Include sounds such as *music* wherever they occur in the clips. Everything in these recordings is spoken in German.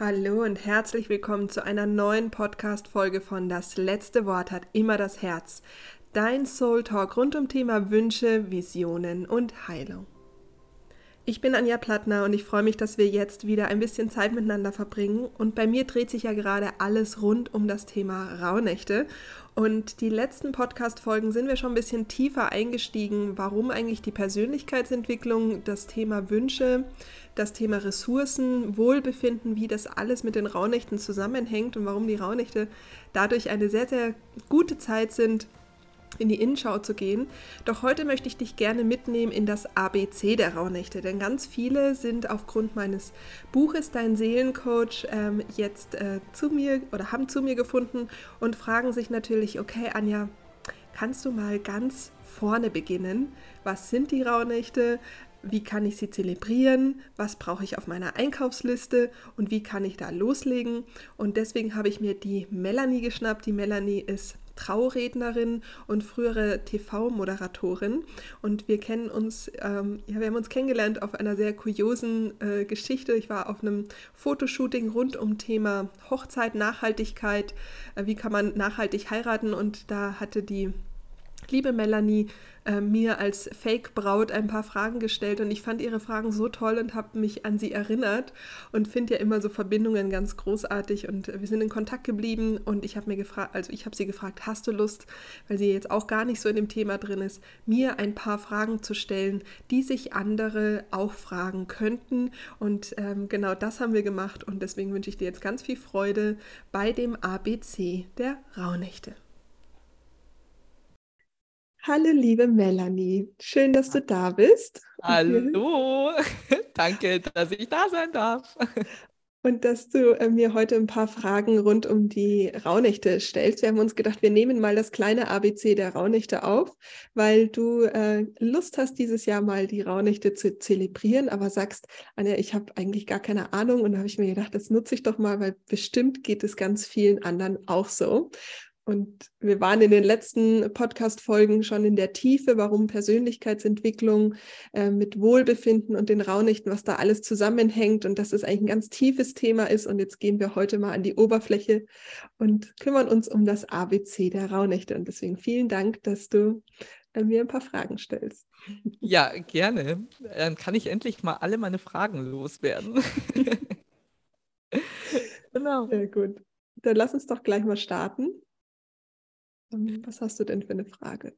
Hallo und herzlich willkommen zu einer neuen Podcast-Folge von Das letzte Wort hat immer das Herz. Dein Soul Talk rund um Thema Wünsche, Visionen und Heilung. Ich bin Anja Plattner und ich freue mich, dass wir jetzt wieder ein bisschen Zeit miteinander verbringen. Und bei mir dreht sich ja gerade alles rund um das Thema Rauhnächte. Und die letzten Podcast-Folgen sind wir schon ein bisschen tiefer eingestiegen, warum eigentlich die Persönlichkeitsentwicklung, das Thema Wünsche, das Thema Ressourcen, Wohlbefinden, wie das alles mit den Rauhnächten zusammenhängt und warum die Rauhnächte dadurch eine sehr, sehr gute Zeit sind, in die Innenschau zu gehen. Doch heute möchte ich dich gerne mitnehmen in das ABC der Rauhnächte, denn ganz viele sind aufgrund meines Buches Dein Seelencoach ähm, jetzt äh, zu mir oder haben zu mir gefunden und fragen sich natürlich, okay, Anja, kannst du mal ganz vorne beginnen? Was sind die Rauhnächte? wie kann ich sie zelebrieren, was brauche ich auf meiner Einkaufsliste und wie kann ich da loslegen. Und deswegen habe ich mir die Melanie geschnappt. Die Melanie ist Traurednerin und frühere TV-Moderatorin. Und wir kennen uns, ähm, ja, wir haben uns kennengelernt auf einer sehr kuriosen äh, Geschichte. Ich war auf einem Fotoshooting rund um Thema Hochzeit, Nachhaltigkeit, äh, wie kann man nachhaltig heiraten und da hatte die liebe Melanie äh, mir als Fake-Braut ein paar Fragen gestellt und ich fand ihre Fragen so toll und habe mich an sie erinnert und finde ja immer so Verbindungen ganz großartig und wir sind in Kontakt geblieben und ich habe mir gefragt, also ich habe sie gefragt, hast du Lust, weil sie jetzt auch gar nicht so in dem Thema drin ist, mir ein paar Fragen zu stellen, die sich andere auch fragen könnten und ähm, genau das haben wir gemacht und deswegen wünsche ich dir jetzt ganz viel Freude bei dem ABC der Rauhnächte. Hallo, liebe Melanie. Schön, dass du da bist. Hallo. *laughs* Danke, dass ich da sein darf. Und dass du äh, mir heute ein paar Fragen rund um die Rauhnächte stellst. Wir haben uns gedacht, wir nehmen mal das kleine ABC der Rauhnächte auf, weil du äh, Lust hast, dieses Jahr mal die Rauhnächte zu zelebrieren, aber sagst, Anja, ich habe eigentlich gar keine Ahnung. Und da habe ich mir gedacht, das nutze ich doch mal, weil bestimmt geht es ganz vielen anderen auch so. Und wir waren in den letzten Podcast-Folgen schon in der Tiefe, warum Persönlichkeitsentwicklung äh, mit Wohlbefinden und den Raunichten, was da alles zusammenhängt und dass es eigentlich ein ganz tiefes Thema ist. Und jetzt gehen wir heute mal an die Oberfläche und kümmern uns um das ABC der Raunächte. Und deswegen vielen Dank, dass du äh, mir ein paar Fragen stellst. Ja, gerne. Dann kann ich endlich mal alle meine Fragen loswerden. *laughs* *laughs* genau. Sehr gut. Dann lass uns doch gleich mal starten. Ähm, was hast du denn für eine Frage?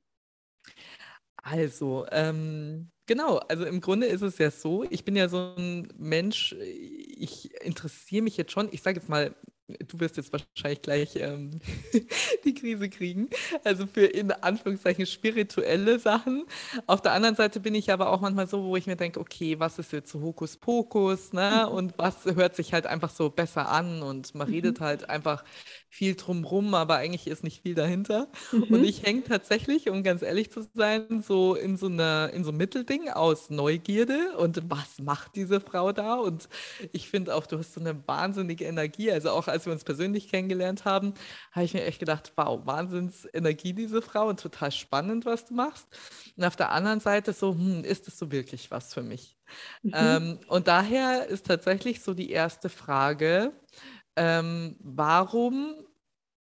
Also, ähm, genau, also im Grunde ist es ja so, ich bin ja so ein Mensch, ich interessiere mich jetzt schon, ich sage jetzt mal du wirst jetzt wahrscheinlich gleich ähm, *laughs* die Krise kriegen. Also für in Anführungszeichen spirituelle Sachen. Auf der anderen Seite bin ich aber auch manchmal so, wo ich mir denke, okay, was ist jetzt so Hokuspokus, ne? Mhm. Und was hört sich halt einfach so besser an und man mhm. redet halt einfach viel drumrum, aber eigentlich ist nicht viel dahinter. Mhm. Und ich hänge tatsächlich, um ganz ehrlich zu sein, so in so einer, in so einem Mittelding aus Neugierde und was macht diese Frau da? Und ich finde auch, du hast so eine wahnsinnige Energie. Also auch als wir uns persönlich kennengelernt haben, habe ich mir echt gedacht, wow, Wahnsinnsenergie diese Frau und total spannend, was du machst. Und auf der anderen Seite so, hm, ist das so wirklich was für mich? Mhm. Ähm, und daher ist tatsächlich so die erste Frage, ähm, warum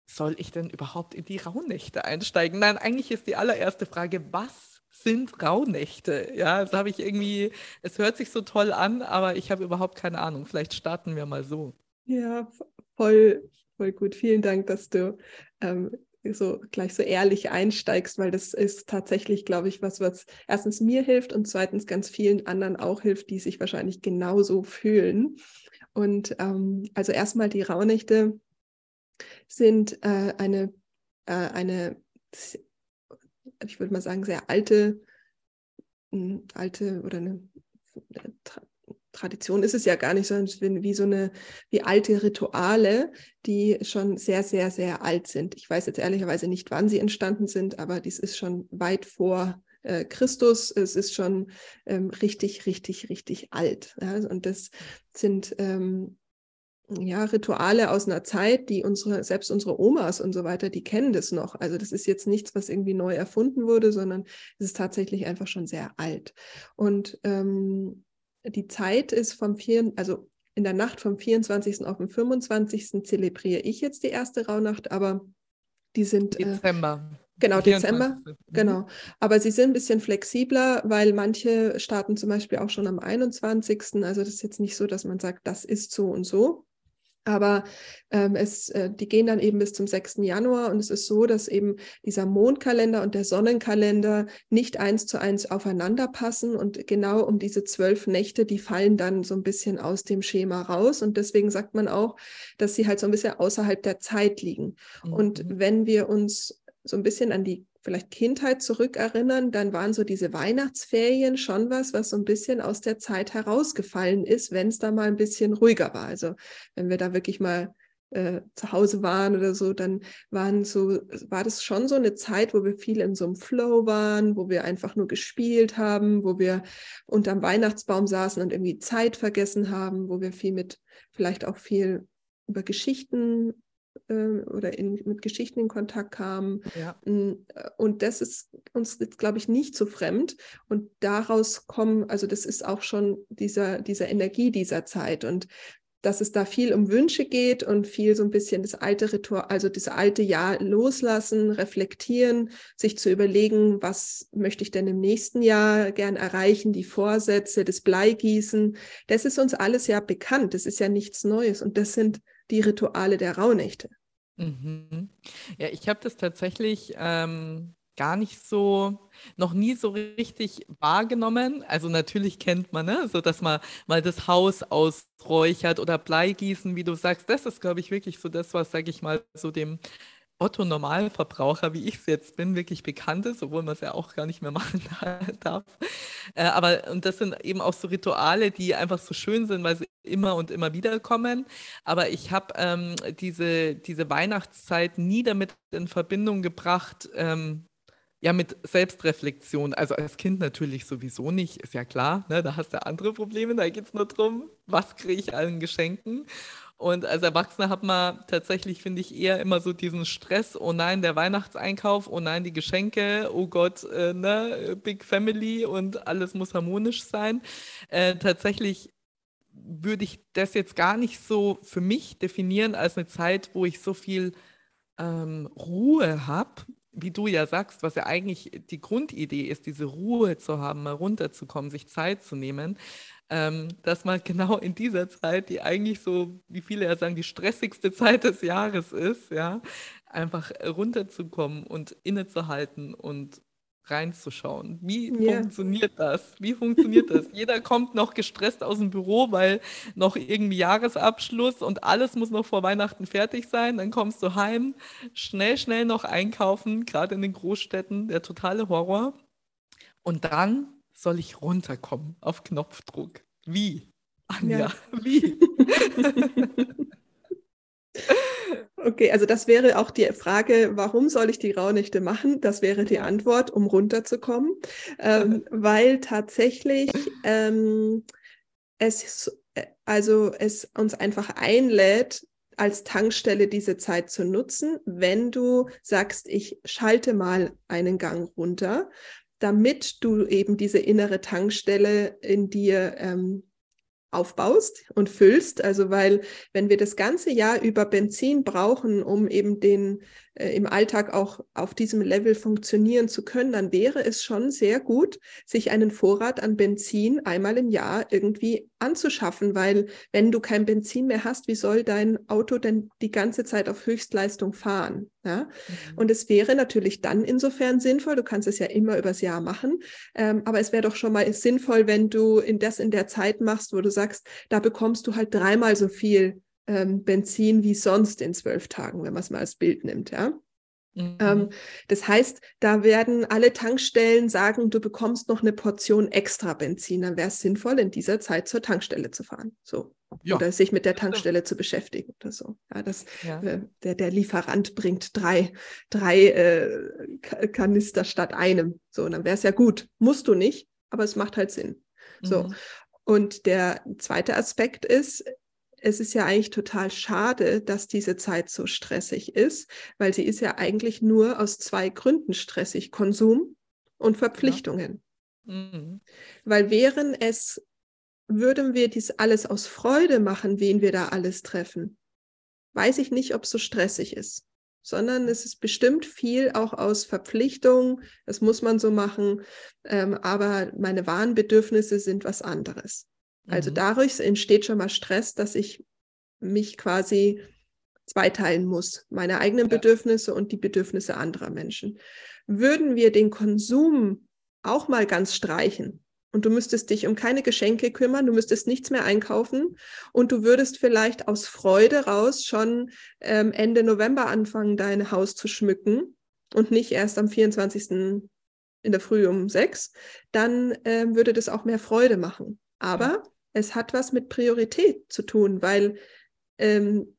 soll ich denn überhaupt in die Rauhnächte einsteigen? Nein, eigentlich ist die allererste Frage, was sind Rauhnächte? Ja, das habe ich irgendwie, es hört sich so toll an, aber ich habe überhaupt keine Ahnung. Vielleicht starten wir mal so. Ja, voll, voll gut. Vielen Dank, dass du ähm, so gleich so ehrlich einsteigst, weil das ist tatsächlich, glaube ich, was, was erstens mir hilft und zweitens ganz vielen anderen auch hilft, die sich wahrscheinlich genauso fühlen. Und ähm, also erstmal die Rauhnächte sind äh, eine, äh, eine, ich würde mal sagen, sehr alte, hm, alte oder eine äh, Tradition ist es ja gar nicht, sondern wie so eine, wie alte Rituale, die schon sehr, sehr, sehr alt sind. Ich weiß jetzt ehrlicherweise nicht, wann sie entstanden sind, aber dies ist schon weit vor äh, Christus. Es ist schon ähm, richtig, richtig, richtig alt. Ja? Und das sind ähm, ja, Rituale aus einer Zeit, die unsere, selbst unsere Omas und so weiter, die kennen das noch. Also das ist jetzt nichts, was irgendwie neu erfunden wurde, sondern es ist tatsächlich einfach schon sehr alt. Und ähm, die Zeit ist vom vier, also in der Nacht vom 24. auf den 25. zelebriere ich jetzt die erste Rauhnacht, aber die sind. Äh, Dezember. Genau, Dezember. Mhm. Genau. Aber sie sind ein bisschen flexibler, weil manche starten zum Beispiel auch schon am 21. Also das ist jetzt nicht so, dass man sagt, das ist so und so. Aber ähm, es, äh, die gehen dann eben bis zum 6. Januar und es ist so, dass eben dieser Mondkalender und der Sonnenkalender nicht eins zu eins aufeinander passen und genau um diese zwölf Nächte, die fallen dann so ein bisschen aus dem Schema raus und deswegen sagt man auch, dass sie halt so ein bisschen außerhalb der Zeit liegen. Mhm. Und wenn wir uns so ein bisschen an die vielleicht Kindheit zurückerinnern, dann waren so diese Weihnachtsferien schon was, was so ein bisschen aus der Zeit herausgefallen ist, wenn es da mal ein bisschen ruhiger war. Also wenn wir da wirklich mal äh, zu Hause waren oder so, dann waren so, war das schon so eine Zeit, wo wir viel in so einem Flow waren, wo wir einfach nur gespielt haben, wo wir unterm Weihnachtsbaum saßen und irgendwie Zeit vergessen haben, wo wir viel mit, vielleicht auch viel über Geschichten äh, oder in, mit Geschichten in Kontakt kamen. Ja. Mm, äh, und das ist uns jetzt, glaube ich, nicht so fremd. Und daraus kommen, also das ist auch schon dieser, dieser Energie dieser Zeit. Und dass es da viel um Wünsche geht und viel so ein bisschen das alte Ritual, also das alte Jahr loslassen, reflektieren, sich zu überlegen, was möchte ich denn im nächsten Jahr gern erreichen, die Vorsätze, das Bleigießen. Das ist uns alles ja bekannt. Das ist ja nichts Neues. Und das sind die Rituale der Rauhnächte. Mhm. Ja, ich habe das tatsächlich ähm, gar nicht so, noch nie so richtig wahrgenommen. Also natürlich kennt man, ne, so dass man mal das Haus ausräuchert oder Bleigießen, wie du sagst. Das ist, glaube ich, wirklich so das, was, sage ich mal, so dem Otto-Normalverbraucher, wie ich es jetzt bin, wirklich bekannt ist, obwohl man es ja auch gar nicht mehr *laughs* machen darf. Äh, aber und das sind eben auch so Rituale, die einfach so schön sind, weil sie immer und immer wieder kommen. Aber ich habe ähm, diese, diese Weihnachtszeit nie damit in Verbindung gebracht, ähm, ja, mit Selbstreflexion. Also als Kind natürlich sowieso nicht, ist ja klar. Ne? Da hast du andere Probleme. Da geht es nur darum, was kriege ich allen Geschenken. Und als Erwachsener hat man tatsächlich, finde ich, eher immer so diesen Stress, oh nein, der Weihnachtseinkauf, oh nein, die Geschenke, oh Gott, äh, ne, Big Family und alles muss harmonisch sein. Äh, tatsächlich würde ich das jetzt gar nicht so für mich definieren als eine Zeit, wo ich so viel ähm, Ruhe habe, wie du ja sagst, was ja eigentlich die Grundidee ist, diese Ruhe zu haben, mal runterzukommen, sich Zeit zu nehmen ähm, dass man genau in dieser Zeit, die eigentlich so, wie viele ja sagen, die stressigste *laughs* Zeit des Jahres ist, ja, einfach runterzukommen und innezuhalten und reinzuschauen. Wie yeah. funktioniert das? Wie funktioniert das? *laughs* Jeder kommt noch gestresst aus dem Büro, weil noch irgendwie Jahresabschluss und alles muss noch vor Weihnachten fertig sein. Dann kommst du heim, schnell, schnell noch einkaufen, gerade in den Großstädten, der totale Horror. Und dann soll ich runterkommen auf Knopfdruck? Wie? Anja, ja. wie? *laughs* Okay, also das wäre auch die Frage, warum soll ich die Rauhnächte machen? Das wäre die Antwort, um runterzukommen, ähm, *laughs* weil tatsächlich ähm, es, also es uns einfach einlädt, als Tankstelle diese Zeit zu nutzen, wenn du sagst, ich schalte mal einen Gang runter damit du eben diese innere Tankstelle in dir ähm, aufbaust und füllst. Also weil wenn wir das ganze Jahr über Benzin brauchen, um eben den äh, im Alltag auch auf diesem Level funktionieren zu können, dann wäre es schon sehr gut, sich einen Vorrat an Benzin einmal im Jahr irgendwie anzuschaffen, weil wenn du kein Benzin mehr hast, wie soll dein Auto denn die ganze Zeit auf Höchstleistung fahren? Ja? Mhm. Und es wäre natürlich dann insofern sinnvoll, du kannst es ja immer übers Jahr machen, ähm, aber es wäre doch schon mal sinnvoll, wenn du in das in der Zeit machst, wo du sagst, da bekommst du halt dreimal so viel ähm, Benzin wie sonst in zwölf Tagen, wenn man es mal als Bild nimmt, ja. Mhm. Ähm, das heißt, da werden alle Tankstellen sagen, du bekommst noch eine Portion extra Benzin. Dann wäre es sinnvoll, in dieser Zeit zur Tankstelle zu fahren. So. Ja. Oder sich mit der Tankstelle zu beschäftigen oder so. Ja, das, ja. Äh, der, der Lieferant bringt drei, drei äh, Kanister statt einem. So, dann wäre es ja gut. Musst du nicht, aber es macht halt Sinn. So. Mhm. Und der zweite Aspekt ist, es ist ja eigentlich total schade, dass diese Zeit so stressig ist, weil sie ist ja eigentlich nur aus zwei Gründen stressig, Konsum und Verpflichtungen. Ja. Mhm. Weil wären es würden wir dies alles aus Freude machen, wen wir da alles treffen, weiß ich nicht, ob es so stressig ist, sondern es ist bestimmt viel auch aus Verpflichtung, das muss man so machen, ähm, aber meine wahren Bedürfnisse sind was anderes. Also mhm. dadurch entsteht schon mal Stress, dass ich mich quasi zweiteilen muss, meine eigenen ja. Bedürfnisse und die Bedürfnisse anderer Menschen. Würden wir den Konsum auch mal ganz streichen und du müsstest dich um keine Geschenke kümmern, du müsstest nichts mehr einkaufen und du würdest vielleicht aus Freude raus schon ähm, Ende November anfangen, dein Haus zu schmücken und nicht erst am 24. in der Früh um sechs, dann ähm, würde das auch mehr Freude machen. Aber ja. Es hat was mit Priorität zu tun, weil ähm,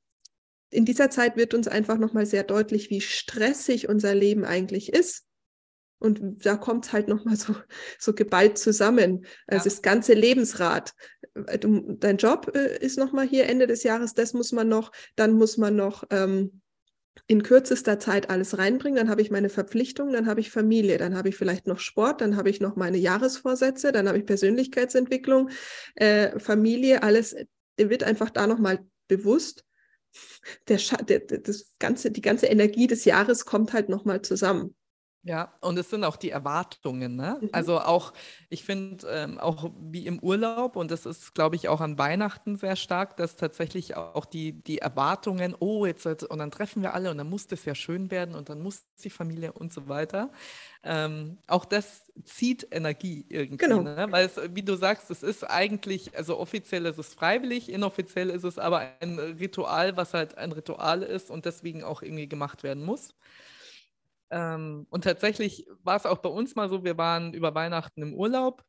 in dieser Zeit wird uns einfach nochmal sehr deutlich, wie stressig unser Leben eigentlich ist. Und da kommt es halt nochmal *laughs* so, so geballt zusammen. Also ja. das ganze Lebensrad. Du, dein Job äh, ist nochmal hier Ende des Jahres, das muss man noch, dann muss man noch ähm, in kürzester Zeit alles reinbringen, dann habe ich meine Verpflichtungen, dann habe ich Familie, dann habe ich vielleicht noch Sport, dann habe ich noch meine Jahresvorsätze, dann habe ich Persönlichkeitsentwicklung, äh, Familie, alles, dir wird einfach da nochmal bewusst, der, der, das ganze, die ganze Energie des Jahres kommt halt nochmal zusammen. Ja, und es sind auch die Erwartungen, ne? Mhm. Also auch, ich finde, ähm, auch wie im Urlaub, und das ist, glaube ich, auch an Weihnachten sehr stark, dass tatsächlich auch die, die Erwartungen, oh, jetzt, und dann treffen wir alle und dann muss das ja schön werden und dann muss die Familie und so weiter. Ähm, auch das zieht Energie irgendwie, genau. ne? Weil es, wie du sagst, es ist eigentlich, also offiziell ist es freiwillig, inoffiziell ist es aber ein Ritual, was halt ein Ritual ist und deswegen auch irgendwie gemacht werden muss. Ähm, und tatsächlich war es auch bei uns mal so, wir waren über Weihnachten im Urlaub,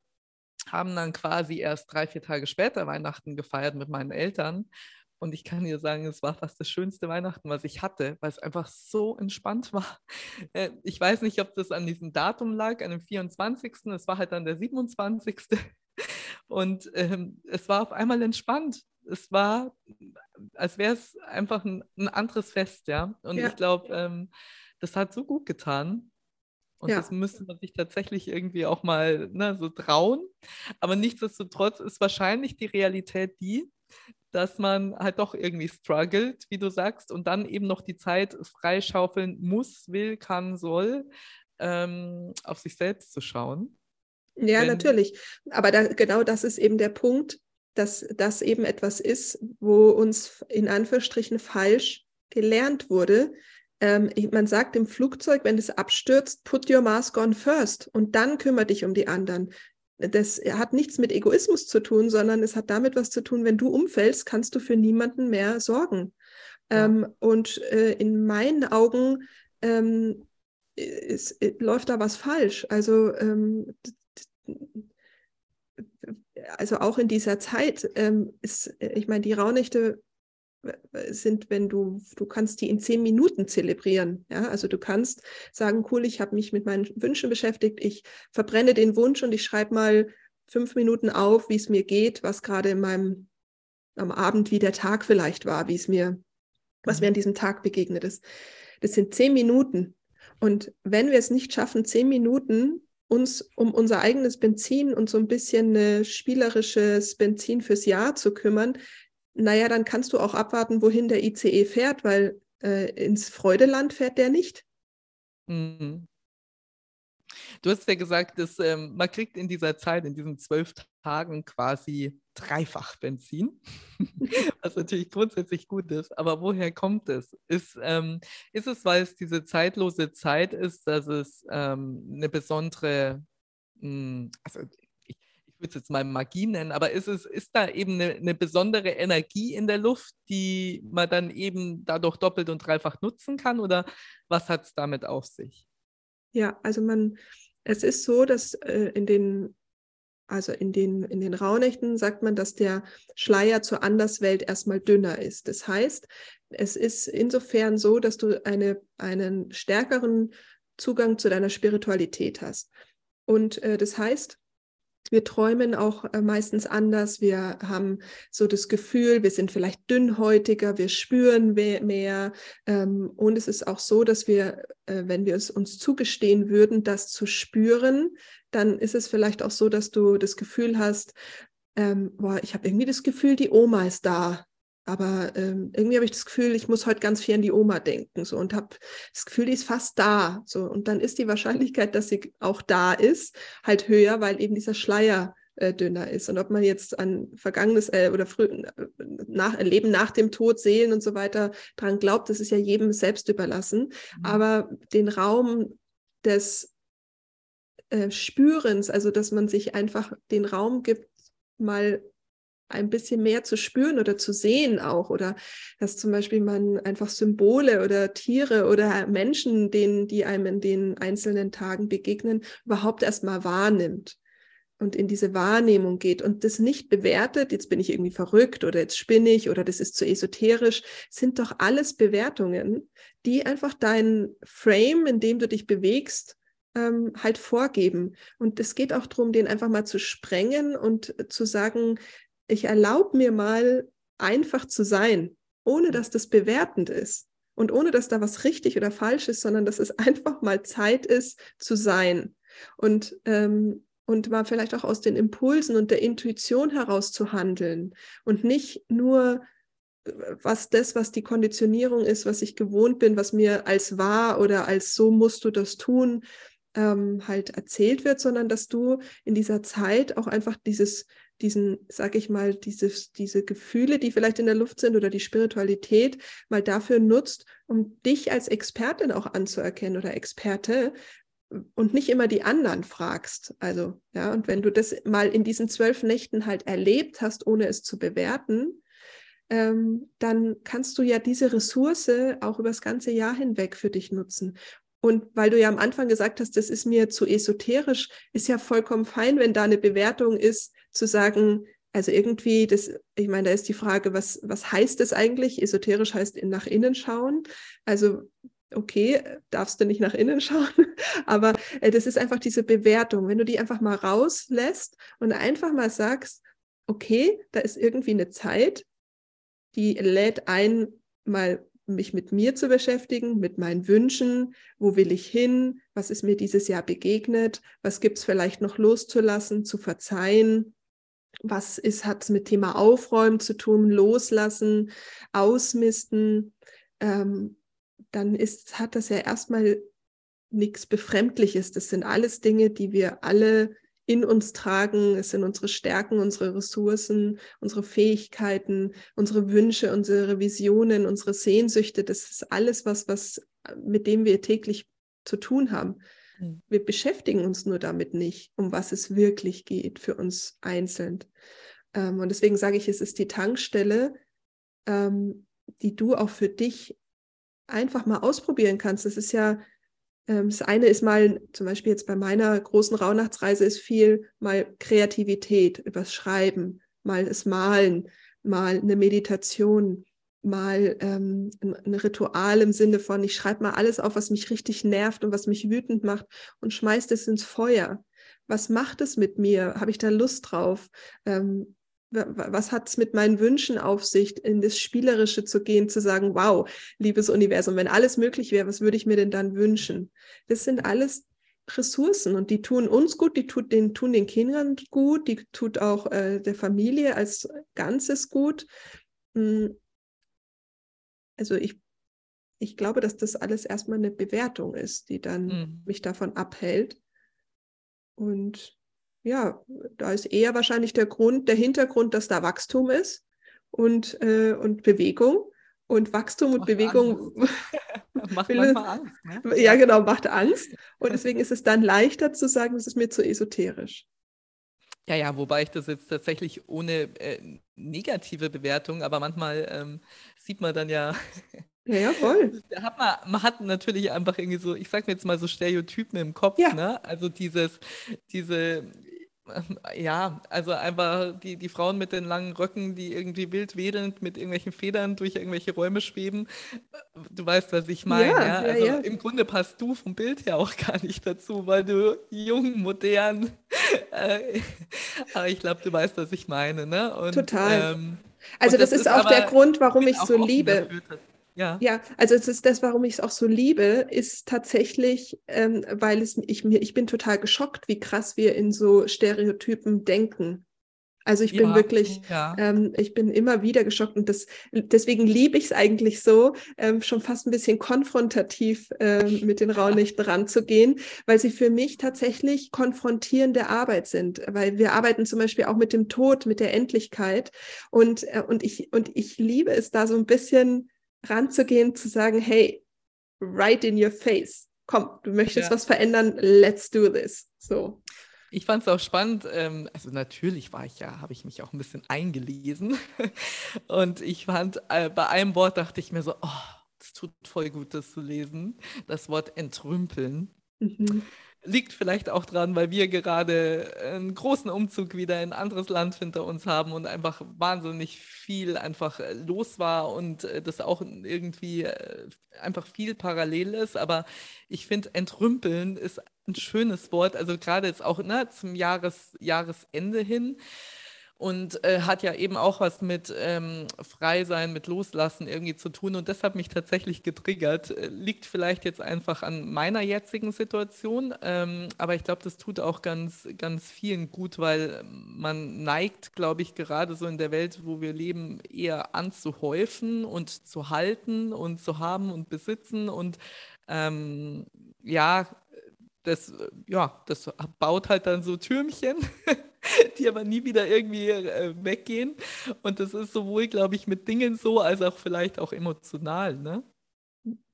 haben dann quasi erst drei, vier Tage später Weihnachten gefeiert mit meinen Eltern. Und ich kann dir sagen, es war fast das schönste Weihnachten, was ich hatte, weil es einfach so entspannt *laughs* war. Äh, ich weiß nicht, ob das an diesem Datum lag, an dem 24. Es war halt dann der 27. *laughs* Und ähm, es war auf einmal entspannt. Es war, als wäre es einfach ein, ein, anderes Fest, ja. Und ja. ich glaube, ähm, das hat so gut getan. Und ja. das müsste man sich tatsächlich irgendwie auch mal ne, so trauen. Aber nichtsdestotrotz ist wahrscheinlich die Realität die, dass man halt doch irgendwie struggelt, wie du sagst, und dann eben noch die Zeit freischaufeln muss, will, kann, soll, ähm, auf sich selbst zu schauen. Ja, Wenn, natürlich. Aber da, genau das ist eben der Punkt, dass das eben etwas ist, wo uns in Anführungsstrichen falsch gelernt wurde, ähm, man sagt im Flugzeug, wenn es abstürzt, put your mask on first und dann kümmere dich um die anderen. Das hat nichts mit Egoismus zu tun, sondern es hat damit was zu tun, wenn du umfällst, kannst du für niemanden mehr sorgen. Ja. Ähm, und äh, in meinen Augen ähm, ist, ist, läuft da was falsch. Also, ähm, also auch in dieser Zeit ähm, ist, ich meine, die Raunächte sind, wenn du, du kannst die in zehn Minuten zelebrieren. Ja, also du kannst sagen, cool, ich habe mich mit meinen Wünschen beschäftigt, ich verbrenne den Wunsch und ich schreibe mal fünf Minuten auf, wie es mir geht, was gerade in meinem am Abend, wie der Tag vielleicht war, wie es mir, was mir an diesem Tag begegnet ist. Das sind zehn Minuten. Und wenn wir es nicht schaffen, zehn Minuten uns um unser eigenes Benzin und so ein bisschen ein spielerisches Benzin fürs Jahr zu kümmern, naja, dann kannst du auch abwarten, wohin der ICE fährt, weil äh, ins Freudeland fährt der nicht. Mhm. Du hast ja gesagt, dass ähm, man kriegt in dieser Zeit, in diesen zwölf Tagen quasi dreifach Benzin, *laughs* was natürlich grundsätzlich gut ist. Aber woher kommt es? Ist, ähm, ist es, weil es diese zeitlose Zeit ist, dass es ähm, eine besondere, mh, hm, also würde es jetzt mal Magie nennen, aber ist, es, ist da eben eine, eine, besondere Energie in der Luft, die man dann eben dadurch doppelt und dreifach nutzen kann? Oder was hat es damit auf sich? Ja, also man, es ist so, dass äh, in den also in den, in den Rauhnächten sagt man, dass der Schleier zur Anderswelt erstmal dünner ist. Das heißt, es ist insofern so, dass du eine, einen stärkeren Zugang zu deiner Spiritualität hast. Und äh, das heißt, wir träumen auch äh, meistens anders. Wir haben so das Gefühl, wir sind vielleicht dünnhäutiger, wir spüren mehr. Ähm, und es ist auch so, dass wir, äh, wenn wir es uns zugestehen würden, das zu spüren, dann ist es vielleicht auch so, dass du das Gefühl hast, ähm, boah, ich habe irgendwie das Gefühl, die Oma ist da. Aber ähm, irgendwie habe ich das Gefühl, ich muss heute ganz viel an die Oma denken. So, und habe das Gefühl, die ist fast da. So, und dann ist die Wahrscheinlichkeit, dass sie auch da ist, halt höher, weil eben dieser Schleier äh, dünner ist. Und ob man jetzt an vergangenes äh, oder früh, äh, nach, Leben nach dem Tod, Seelen und so weiter dran glaubt, das ist ja jedem selbst überlassen. Mhm. Aber den Raum des äh, Spürens, also dass man sich einfach den Raum gibt, mal ein bisschen mehr zu spüren oder zu sehen auch oder dass zum Beispiel man einfach Symbole oder Tiere oder Menschen, denen, die einem in den einzelnen Tagen begegnen, überhaupt erstmal wahrnimmt und in diese Wahrnehmung geht und das nicht bewertet, jetzt bin ich irgendwie verrückt oder jetzt spinne ich oder das ist zu esoterisch, sind doch alles Bewertungen, die einfach dein Frame, in dem du dich bewegst, ähm, halt vorgeben. Und es geht auch darum, den einfach mal zu sprengen und zu sagen, ich erlaube mir mal einfach zu sein, ohne dass das bewertend ist und ohne dass da was richtig oder falsch ist, sondern dass es *laughs* einfach mal Zeit ist zu sein und ähm, und mal vielleicht auch aus den Impulsen und der Intuition heraus zu handeln und nicht nur was das, was die Konditionierung ist, was ich gewohnt bin, was mir als wahr oder als so musst du das tun, ähm, halt erzählt wird, sondern dass du in dieser Zeit auch einfach dieses diesen, sag ich mal, dieses, diese Gefühle, die vielleicht in der Luft sind oder die Spiritualität mal dafür nutzt, um dich als Expertin auch anzuerkennen oder Experte und nicht immer die anderen fragst. Also, ja, und wenn du das mal in diesen zwölf Nächten halt erlebt hast, ohne es zu bewerten, ähm, dann kannst du ja diese Ressource auch über das ganze Jahr hinweg für dich nutzen. Und weil du ja am Anfang gesagt hast, das ist mir zu esoterisch, ist ja vollkommen fein, wenn da eine Bewertung ist, zu sagen, also irgendwie, das, ich meine, da ist die Frage, was, was heißt das eigentlich? Esoterisch heißt nach innen schauen. Also, okay, darfst du nicht nach innen *laughs* schauen, aber äh, das ist einfach diese Bewertung. Wenn du die einfach mal rauslässt und einfach mal sagst, okay, da ist irgendwie eine Zeit, die lädt ein, mal mich mit mir zu beschäftigen, mit meinen Wünschen, wo will ich hin, was ist mir dieses Jahr begegnet, was gibt es vielleicht noch loszulassen, zu verzeihen, was hat es mit Thema Aufräumen zu tun, loslassen, ausmisten, ähm, dann ist, hat das ja erstmal nichts Befremdliches. Das sind alles Dinge, die wir alle in uns tragen. Es sind unsere Stärken, unsere Ressourcen, unsere Fähigkeiten, unsere Wünsche, unsere Visionen, unsere Sehnsüchte. Das ist alles was, was mit dem wir täglich zu tun haben. Mhm. Wir beschäftigen uns nur damit nicht, um was es wirklich geht für uns einzeln. Ähm, und deswegen sage ich, es ist die Tankstelle, ähm, die du auch für dich einfach mal ausprobieren kannst. Das ist ja das eine ist mal, zum Beispiel jetzt bei meiner großen Rauhnachtsreise ist viel mal Kreativität übers Schreiben, mal das Malen, mal eine Meditation, mal ähm, ein Ritual im Sinne von, ich schreibe mal alles auf, was mich richtig nervt und was mich wütend macht und schmeiß es ins Feuer. Was macht es mit mir? Habe ich da Lust drauf? Ähm, was hat es mit meinen Wünschen auf sich, in das Spielerische zu gehen, zu sagen, wow, liebes Universum, wenn alles möglich wäre, was würde ich mir denn dann wünschen? Das sind alles Ressourcen und die tun uns gut, die tut den, tun den Kindern gut, die tut auch äh, der Familie als Ganzes gut. Hm. Also ich, ich glaube, dass das alles erstmal eine Bewertung ist, die dann mhm. mich davon abhält. Und ja, da ist eher wahrscheinlich der Grund, der Hintergrund, dass da Wachstum ist und, äh, und Bewegung. Und Wachstum und macht Bewegung *laughs* *laughs* macht manchmal Angst. Ne? Ja, genau, macht Angst. Und deswegen ist es dann leichter zu sagen, das ist mir zu esoterisch. Ja, ja, wobei ich das jetzt tatsächlich ohne äh, negative Bewertung, aber manchmal ähm, sieht man dann ja. *laughs* Ja, ja, voll. Hat man, man hat natürlich einfach irgendwie so, ich sag mir jetzt mal so Stereotypen im Kopf, ja. ne? Also dieses, diese *laughs* ja, also einfach die, die Frauen mit den langen Röcken, die irgendwie wild wedelnd mit irgendwelchen Federn durch irgendwelche Räume schweben. Du weißt, was ich meine. Ja, ja? Also ja, im Grunde passt du vom Bild her auch gar nicht dazu, weil du jung, modern. *laughs* Äh, aber ich glaube, du weißt, was ich meine. Ne? Und, Total. Ähm, also das, das, ist auch der Grund, warum ich so liebe. Dafür, ja. ja, also es ist das, warum ich es auch so liebe, ist tatsächlich, ähm, weil es ich mir, ich bin total geschockt, wie krass wir in so Stereotypen denken. Also ich bin ja, wirklich, ja. Ähm, ich bin immer wieder geschockt und das, deswegen liebe ich es eigentlich so, ähm, schon fast ein bisschen konfrontativ äh, mit den Raunichten ranzugehen, weil sie für mich tatsächlich konfrontierende Arbeit sind. Weil wir arbeiten zum Beispiel auch mit dem Tod, mit der Endlichkeit und, äh, und, ich, und ich liebe es da so ein bisschen ranzugehen, zu sagen, hey, right in your face. Komm, du möchtest ja. was verändern, let's do this. So. Ich fand es auch spannend. Ähm, also natürlich war ich ja, habe ich mich auch ein bisschen eingelesen. *laughs* Und ich fand, äh, bei einem Wort dachte ich mir so, oh, das tut voll gut, das zu lesen. Das Wort entrümpeln. Mhm. Liegt vielleicht auch dran, weil wir gerade einen großen Umzug wieder in ein anderes Land hinter uns haben und einfach wahnsinnig viel einfach äh, los war und äh, das auch irgendwie äh, einfach viel parallel ist. Aber ich finde, entrümpeln ist ein schönes Wort, also gerade jetzt auch ne, zum Jahres, Jahresende hin und äh, hat ja eben auch was mit ähm, Frei sein, mit Loslassen irgendwie zu tun. Und das hat mich tatsächlich getriggert. Äh, liegt vielleicht jetzt einfach an meiner jetzigen Situation, ähm, aber ich glaube, das tut auch ganz, ganz vielen gut, weil man neigt, glaube ich, gerade so in der Welt, wo wir leben, eher anzuhäufen und zu halten und zu haben und besitzen und ähm, ja, das, ja, das baut halt dann so Türmchen *laughs* *laughs* die aber nie wieder irgendwie äh, weggehen. Und das ist sowohl, glaube ich, mit Dingen so, als auch vielleicht auch emotional, ne?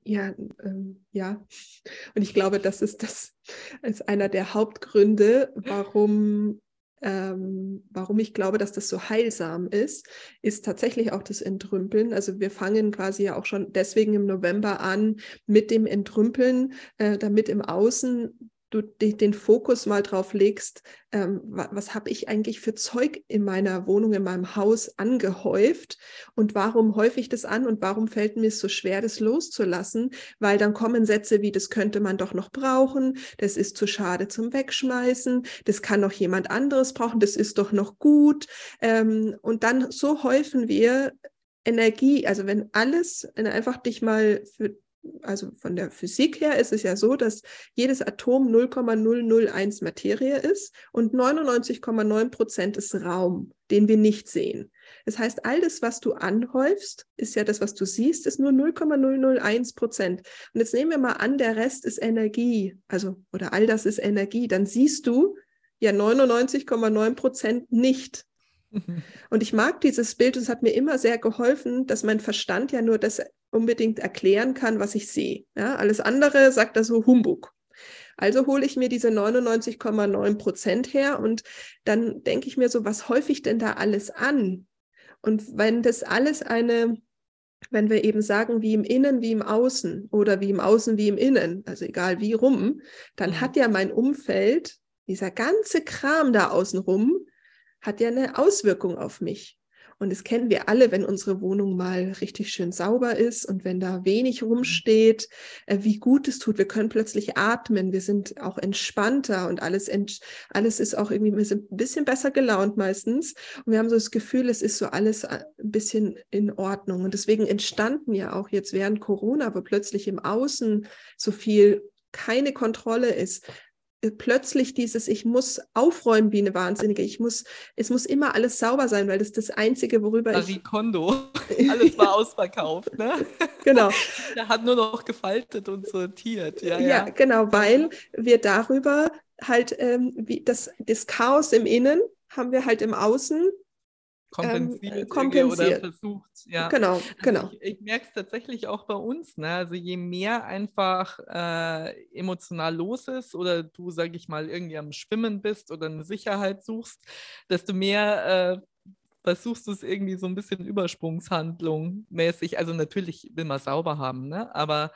Ja, ähm, ja. Und ich glaube, das ist das als einer der Hauptgründe, warum ähm, warum ich glaube, dass das so heilsam ist, ist tatsächlich auch das Entrümpeln. Also wir fangen quasi ja auch schon deswegen im November an mit dem Entrümpeln, äh, damit im Außen du den Fokus mal drauf legst, ähm, was habe ich eigentlich für Zeug in meiner Wohnung, in meinem Haus angehäuft und warum häufe ich das an und warum fällt mir es so schwer, das loszulassen, weil dann kommen Sätze wie, das könnte man doch noch brauchen, das ist zu schade zum Wegschmeißen, das kann noch jemand anderes brauchen, das ist doch noch gut. Ähm, und dann so häufen wir Energie, also wenn alles, wenn einfach dich mal für also von der Physik her ist es ja so, dass jedes Atom 0,001 Materie ist und 99,9 Prozent ist Raum, den wir nicht sehen. Das heißt, all das, was du anhäufst, ist ja das, was du siehst, ist nur 0,001 Prozent. Und jetzt nehmen wir mal an, der Rest ist Energie, also oder all das ist Energie, dann siehst du ja 99,9 Prozent nicht. *laughs* Und ich mag dieses Bild und es hat mir immer sehr geholfen, dass mein Verstand ja nur das unbedingt erklären kann, was ich sehe. Ja, alles andere sagt er so Humbug. Also hole ich mir diese 99,9 Prozent her und dann denke ich mir so, was häufe ich denn da alles an? Und wenn das alles eine, wenn wir eben sagen, wie im Innen, wie im Außen oder wie im Außen, wie im Innen, also egal wie rum, dann mhm. hat ja mein Umfeld, dieser ganze Kram da außen rum, hat ja eine Auswirkung auf mich. Und das kennen wir alle, wenn unsere Wohnung mal richtig schön sauber ist und wenn da wenig rumsteht, äh, wie gut es tut. Wir können plötzlich atmen, wir sind auch entspannter und alles, alles ist auch irgendwie, wir sind ein bisschen besser gelaunt meistens. Und wir haben so das Gefühl, es ist so alles äh, ein bisschen in Ordnung. Und deswegen entstanden ja auch jetzt während Corona, wo plötzlich im Außen so viel keine Kontrolle ist, plötzlich dieses, ich muss aufräumen wie eine Wahnsinnige. Ich muss, es muss immer alles sauber sein, weil das ist das Einzige, worüber Marie ich. Kondo. *laughs* Alles war ausverkauft, ne? *laughs* Genau. Er hat nur noch gefaltet und sortiert. Ja, ja. ja genau, weil wir darüber halt ähm, wie das, das Chaos im Innen haben wir halt im Außen kompensiert, ähm, kompensiert. oder versucht. Ja. Genau, genau. Also ich, ich merke es tatsächlich auch bei uns. Ne? Also je mehr einfach äh, emotional los ist oder du, sag ich mal, irgendwie am Schwimmen bist oder eine Sicherheit suchst, desto mehr äh, versuchst du es irgendwie so ein bisschen Übersprungshandlung mäßig. Also natürlich will man sauber haben, ne? aber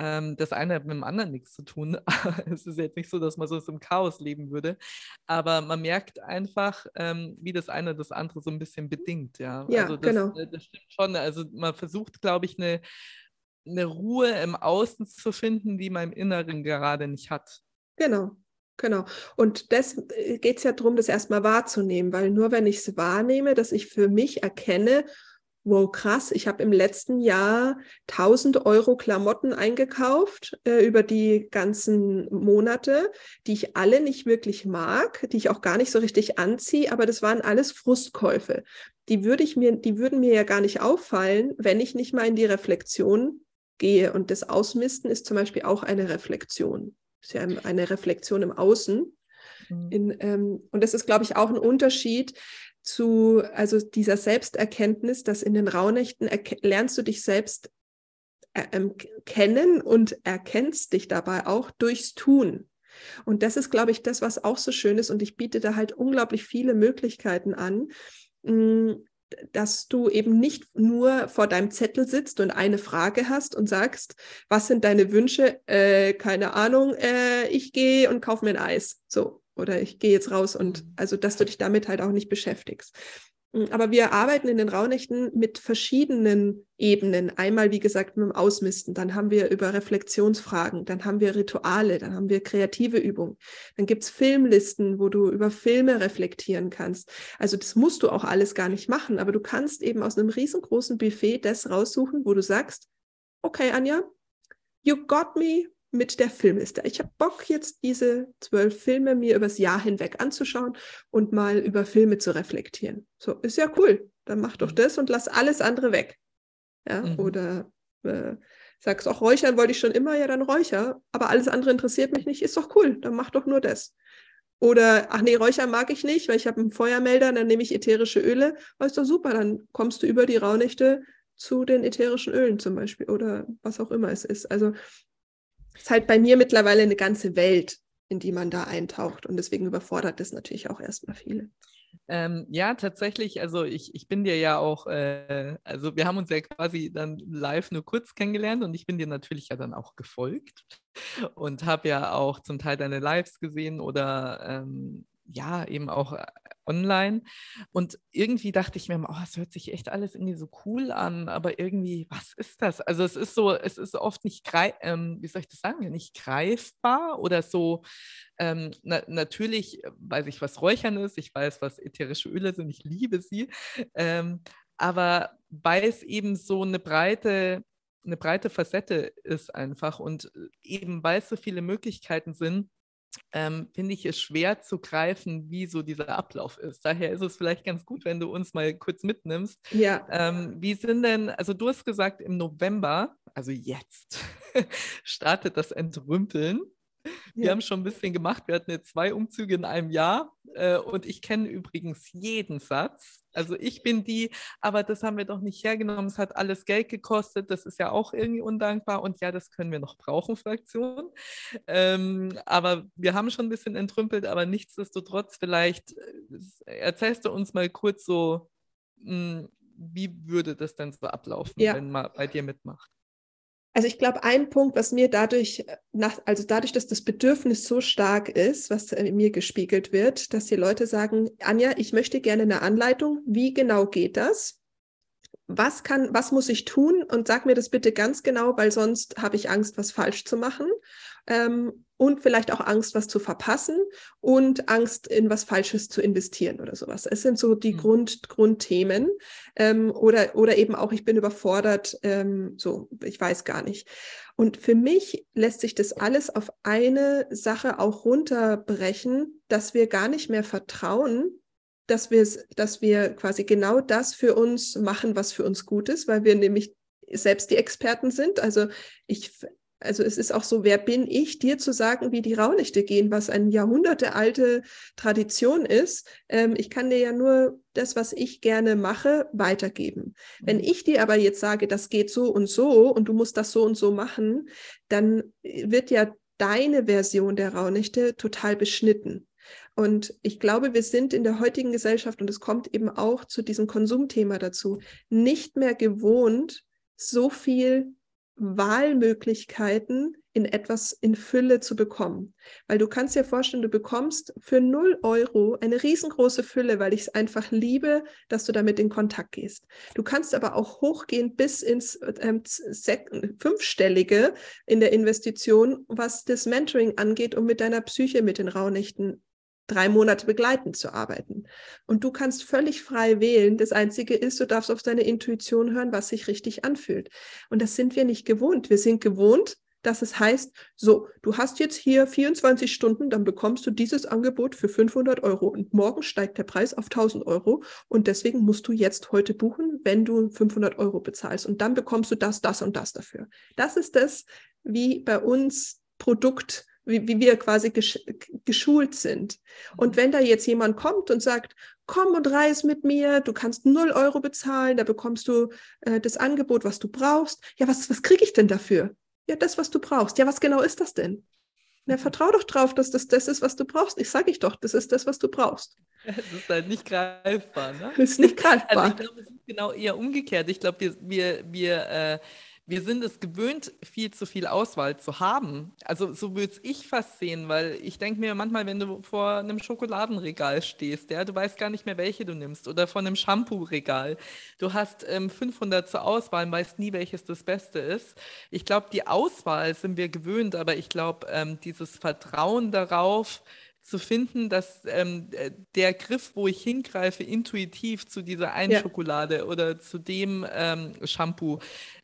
ähm, das eine hat mit dem anderen nichts zu tun. *laughs* es ist jetzt nicht so, dass man so im Chaos leben würde. Aber man merkt einfach, ähm, wie das eine das andere so ein bisschen bedingt. Ja, ja also das, genau. Äh, das stimmt schon. Also man versucht, glaube ich, eine, eine Ruhe im Außen zu finden, die man im Inneren gerade nicht hat. Genau, Genau. Und das äh, geht es ja darum, das erstmal wahrzunehmen, weil nur wenn ich es wahrnehme, dass ich für mich erkenne, wow, krass, ich habe im letzten Jahr 1000 Euro Klamotten eingekauft äh, über die ganzen Monate, die ich alle nicht wirklich mag, die ich auch gar nicht so richtig anziehe, aber das waren alles Frustkäufe. Die würde ich mir, die würden mir ja gar nicht auffallen, wenn ich nicht mal in die Reflexion gehe. Und das Ausmisten ist zum Beispiel auch eine Reflexion. Ist ja eine Reflexion im Außen. Mhm. In, ähm, und das ist, glaube ich, auch ein Unterschied zu, also dieser Selbsterkenntnis, dass in den Rauhnächten lernst du dich selbst äh, ähm, kennen und erkennst dich dabei auch durchs Tun. Und das ist, glaube ich, das, was auch so schön ist. Und ich biete da halt unglaublich viele Möglichkeiten an, mh, dass du eben nicht nur vor deinem Zettel sitzt und eine Frage hast und sagst, was sind deine Wünsche? Äh, keine Ahnung, äh, ich gehe und kaufe mir ein Eis. So, oder ich gehe jetzt raus und mhm. also, dass du dich damit halt auch nicht beschäftigst. Hm, aber wir arbeiten in den Rauhnächten mit verschiedenen Ebenen. Einmal, wie gesagt, mit dem Ausmisten. Dann haben wir über Reflexionsfragen. Dann haben wir Rituale. Dann haben wir kreative Übungen. Dann gibt es Filmlisten, wo du über Filme reflektieren kannst. Also das musst du auch alles gar nicht machen. Aber du kannst eben aus einem riesengroßen Buffet das raussuchen, wo du sagst, okay, Anja, you got me mit der Filmliste. Ich habe Bock, jetzt diese zwölf Filme mir übers Jahr hinweg anzuschauen und mal über Filme zu reflektieren. So, ist ja cool. Dann mach doch mhm. das und lass alles andere weg. Ja, mhm. oder äh, sagst auch, räuchern wollte ich schon immer, ja, dann räucher. Aber alles andere interessiert mich nicht, ist doch cool. Dann mach doch nur das. Oder, ach nee, Räuchern mag ich nicht, weil ich habe einen Feuermelder, dann nehme ich ätherische Öle. Oh, ist doch super, dann kommst du über die Rauhnächte zu den ätherischen Ölen zum Beispiel oder was auch immer es ist. Also ist halt bei mir mittlerweile eine ganze Welt, in die man da eintaucht. Und deswegen überfordert das natürlich auch erstmal viele. Ähm, ja, tatsächlich, also ich, ich bin dir ja auch, äh, also wir haben uns ja quasi dann live nur kurz kennengelernt und ich bin dir natürlich ja dann auch gefolgt und habe ja auch zum Teil deine Lives gesehen oder ähm, ja, eben auch äh, online. Und irgendwie dachte ich mir, oh, es hört sich echt alles irgendwie so cool an, aber irgendwie, was ist das? Also es ist so, es ist oft nicht, ähm, wie soll ich das sagen, nicht greifbar oder so. Ähm, na, natürlich weiß ich, was Räuchern ist, ich weiß, was ätherische Öle sind, ich liebe sie. Ähm, aber weil es eben so eine breite eine breite Facette ist einfach und äh, eben weil es so viele Möglichkeiten sind, ähm, finde ich es schwer zu greifen, wie so dieser Ablauf ist. Daher ist es vielleicht ganz gut, wenn du uns mal kurz mitnimmst. Ja. Ähm, wie sind denn, also du hast gesagt, im November, also jetzt, *laughs* startet das Entrümpeln. Wir ja. haben schon ein bisschen gemacht. Wir hatten jetzt zwei Umzüge in einem Jahr äh, und ich kenne übrigens jeden Satz. Also ich bin die, aber das haben wir doch nicht hergenommen. Es hat alles Geld gekostet. Das ist ja auch irgendwie undankbar. Und ja, das können wir noch brauchen, Fraktion. Ähm, aber wir haben schon ein bisschen entrümpelt, aber nichtsdestotrotz, vielleicht äh, erzählst du uns mal kurz so, mh, hm, wie würde das denn so ablaufen, ja. wenn man bei dir mitmacht? Also ich glaube, ein Punkt, was mir dadurch, äh, nach, also dadurch, dass das Bedürfnis so stark ist, was in mir gespiegelt wird, dass die Leute sagen, Anja, ich möchte gerne eine Anleitung. Wie genau geht das? Was kann, was muss ich tun? Und sag mir das bitte ganz genau, weil sonst habe ich Angst, was falsch zu machen ähm, und vielleicht auch Angst, was zu verpassen und Angst, in was Falsches zu investieren oder sowas. Es sind so die mhm. Grund, Grundthemen ähm, oder, oder eben auch, ich bin überfordert, ähm, so, ich weiß gar nicht. Und für mich lässt sich das alles auf eine Sache auch runterbrechen, dass wir gar nicht mehr vertrauen, dass wir, dass wir quasi genau das für uns machen, was für uns gut ist, weil wir nämlich selbst die Experten sind. Also ich also es ist auch so, wer bin ich, dir zu sagen, wie die Raunichte gehen, was eine jahrhundertealte Tradition ist. Ähm, ich kann dir ja nur das, was ich gerne mache, weitergeben. Wenn mhm. ich dir aber jetzt sage, das geht so und so und du musst das so und so machen, dann wird ja deine Version der Raunichte total beschnitten. Und ich glaube, wir sind in der heutigen Gesellschaft, und es kommt eben auch zu diesem Konsumthema dazu, nicht mehr gewohnt, so viel Wahlmöglichkeiten in etwas in Fülle zu bekommen. Weil du kannst dir vorstellen, du bekommst für 0 Euro eine riesengroße Fülle, weil ich es einfach liebe, dass du damit in Kontakt gehst. Du kannst aber auch hochgehen bis ins ähm, fünfstellige in der Investition, was das Mentoring angeht, um mit deiner Psyche mit den Raunichten drei Monate begleitend zu arbeiten. Und du kannst völlig frei wählen. Das Einzige ist, du darfst auf deine Intuition hören, was sich richtig anfühlt. Und das sind wir nicht gewohnt. Wir sind gewohnt, dass es heißt, so, du hast jetzt hier 24 Stunden, dann bekommst du dieses Angebot für 500 Euro und morgen steigt der Preis auf 1000 Euro und deswegen musst du jetzt heute buchen, wenn du 500 Euro bezahlst und dann bekommst du das, das und das dafür. Das ist das, wie bei uns Produkt, wie, wie wir quasi gesch geschult sind. Und wenn da jetzt jemand kommt und sagt, komm und reis mit mir, du kannst 0 Euro bezahlen, da bekommst du äh, das Angebot, was du brauchst. Ja, was, was kriege ich denn dafür? Ja, das, was du brauchst. Ja, was genau ist das denn? Na, vertrau doch drauf, dass das das ist, was du brauchst. Ich sage ich doch, das ist das, was du brauchst. *laughs* Es ist halt nicht greifbar, ne? Es *laughs* ist nicht greifbar. *laughs* Also ich glaube, es ist genau eher umgekehrt. Ich glaube, wir, wir, wir äh, wir sind es gewöhnt, viel zu viel Auswahl zu haben. Also so würde ich fast sehen, weil ich denke mir manchmal, wenn du vor einem Schokoladenregal stehst, ja, du weißt gar nicht mehr, welche du nimmst oder vor einem Shampoo-Regal. Du hast ähm, 500 zur Auswahl und weißt nie, welches das Beste ist. Ich glaube, die Auswahl sind wir gewöhnt, aber ich glaube, ähm, dieses Vertrauen darauf, zu finden, dass ähm, äh, der Griff, wo ich hingreife, intuitiv zu dieser einen ja. Schokolade oder zu dem ähm, Shampoo,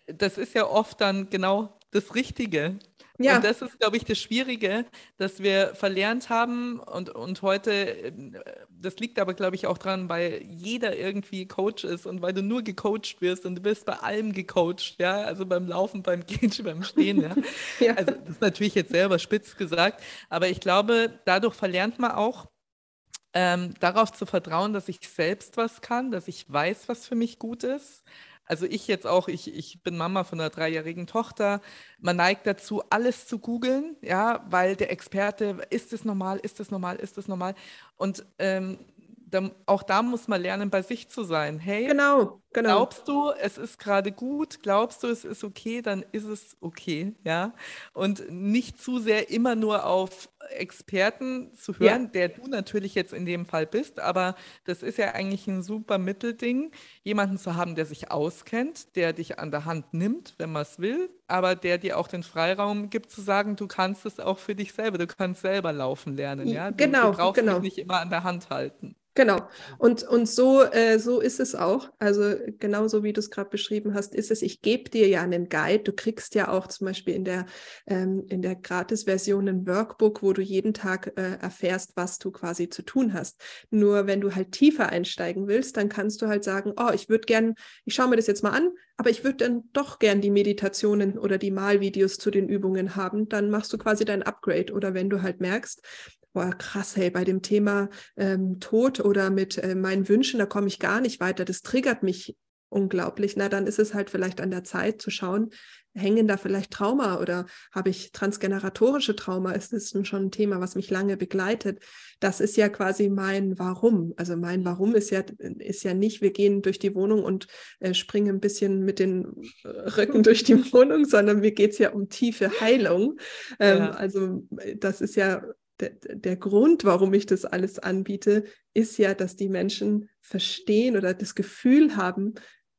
das ist ja oft dann genau das Richtige. Ja. Und das ist, glaube ich, das Schwierige, dass wir verlernt haben und, und heute, äh, das liegt aber, glaube ich, auch dran, weil jeder irgendwie Coach ist und weil du nur gecoacht wirst und du wirst bei allem gecoacht, ja, also beim Laufen, beim *laughs* Gehen, beim Stehen, ja. *laughs* ja. Also das ist natürlich jetzt selber spitz gesagt, aber ich glaube, dadurch verlernt man auch, ähm, darauf zu vertrauen, dass ich selbst was kann, dass ich weiß, was für mich gut ist also ich jetzt auch, ich, ich bin Mama von einer dreijährigen Tochter. Man neigt dazu, alles zu googeln, ja, weil der Experte, ist es normal, ist es normal, ist es normal? Und ähm, da, auch da muss man lernen, bei sich zu sein. Hey, genau, genau. glaubst du, es ist gerade gut? Glaubst du, es ist okay? Dann ist es okay, ja. Und nicht zu sehr immer nur auf Experten zu hören, ja. der du natürlich jetzt in dem Fall bist, aber das ist ja eigentlich ein super Mittelding, jemanden zu haben, der sich auskennt, der dich an der Hand nimmt, wenn man es will, aber der dir auch den Freiraum gibt zu sagen, du kannst es auch für dich selber, du kannst selber laufen lernen, ja. Du, genau, du brauchst genau. mich nicht immer an der Hand halten. Genau. Und, und so, äh, so ist es auch. Also genauso wie du es gerade beschrieben hast, ist es, ich gebe dir ja einen Guide. Du kriegst ja auch zum Beispiel in der, ähm, in der Gratis-Version ein Workbook, wo du jeden Tag äh, erfährst, was du quasi zu tun hast. Nur wenn du halt tiefer einsteigen willst, dann kannst du halt sagen, oh, ich würde gern, ich schaue mir das jetzt mal an, aber ich würde dann doch gern die Meditationen oder die Malvideos zu den Übungen haben. Dann machst du quasi dein Upgrade. Oder wenn du halt merkst, boah, krass, hey, bei dem Thema ähm, Tod oder mit äh, meinen Wünschen, da komme ich gar nicht weiter, das triggert mich unglaublich. Na, dann ist es halt vielleicht an der Zeit zu schauen, hängen da vielleicht Trauma oder habe ich transgeneratorische Trauma? Ist das schon ein Thema, was mich lange begleitet? Das ist ja quasi mein Warum. Also mein Warum ist ja, ist ja nicht, wir gehen durch die Wohnung und äh, springen ein bisschen mit den Rücken durch die Wohnung, sondern mir geht es ja um tiefe Heilung. Ähm, ja. Also äh, das ist ja der, der Grund, warum ich das alles anbiete, ist ja, dass die Menschen verstehen oder das Gefühl haben,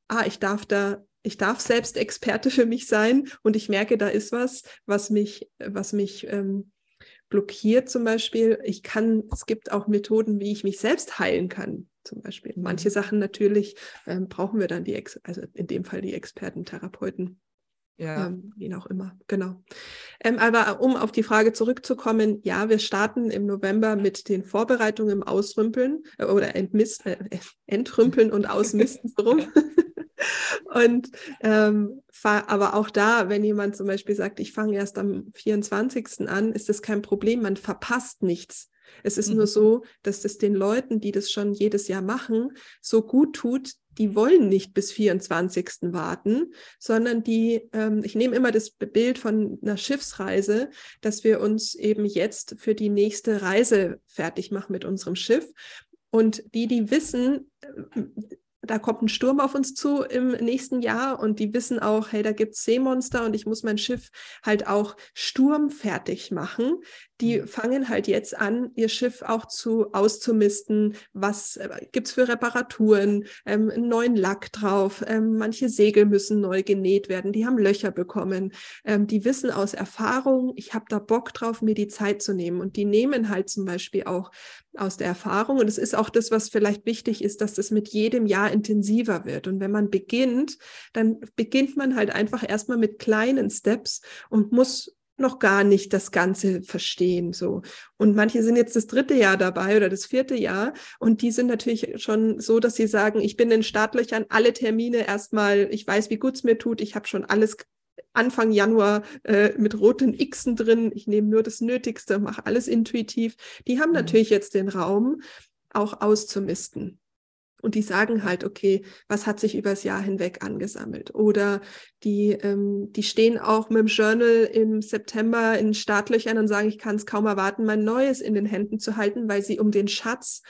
ah, ich darf da, ich darf selbst Experte für mich sein und ich merke, da ist was, was mich, was mich ähm, blockiert zum Beispiel. Ich kann, es gibt auch Methoden, wie ich mich selbst heilen kann. Zum Beispiel. Manche mhm. Sachen natürlich ähm, brauchen wir dann die, Ex also in dem Fall die Experten, Therapeuten. Ja. Ähm, wie auch immer, genau. Ähm, aber um auf die Frage zurückzukommen, ja, wir starten im November mit den Vorbereitungen im Ausrümpeln äh, oder Entmist, äh, Entrümpeln und Ausmisten so rum. *laughs* *laughs* und ähm, aber auch da, wenn jemand zum Beispiel sagt, ich fange erst am 24. an, ist das kein Problem, man verpasst nichts. Es ist mhm. nur so, dass es den Leuten, die das schon jedes Jahr machen, so gut tut, die wollen nicht bis 24. warten, sondern die, ähm, ich nehme immer das Bild von einer Schiffsreise, dass wir uns eben jetzt für die nächste Reise fertig machen mit unserem Schiff. Und die, die wissen, äh, da kommt ein Sturm auf uns zu im nächsten Jahr und die wissen auch, hey, da gibt es Seemonster und ich muss mein Schiff halt auch sturmfertig machen. Die mhm. fangen halt jetzt an, ihr Schiff auch zu auszumisten. Was äh, gibt es für Reparaturen? Ähm, einen neuen Lack drauf. Ähm, manche Segel müssen neu genäht werden. Die haben Löcher bekommen. Ähm, die wissen aus Erfahrung, ich habe da Bock drauf, mir die Zeit zu nehmen. Und die nehmen halt zum Beispiel auch aus der Erfahrung. Und es ist auch das, was vielleicht wichtig ist, dass das mit jedem Jahr intensiver wird. Und wenn man beginnt, dann beginnt man halt einfach erstmal mit kleinen Steps und muss noch gar nicht das Ganze verstehen. So. Und manche sind jetzt das dritte Jahr dabei oder das vierte Jahr und die sind natürlich schon so, dass sie sagen, ich bin in Startlöchern, alle Termine erstmal, ich weiß, wie gut es mir tut, ich habe schon alles Anfang Januar äh, mit roten Xen drin, ich nehme nur das Nötigste, mache alles intuitiv. Die haben mhm. natürlich jetzt den Raum, auch auszumisten. Und die sagen halt, okay, was hat sich übers Jahr hinweg angesammelt? Oder die, ähm, die stehen auch mit dem Journal im September in Startlöchern und sagen, ich kann es kaum erwarten, mein Neues in den Händen zu halten, weil sie um den Schatz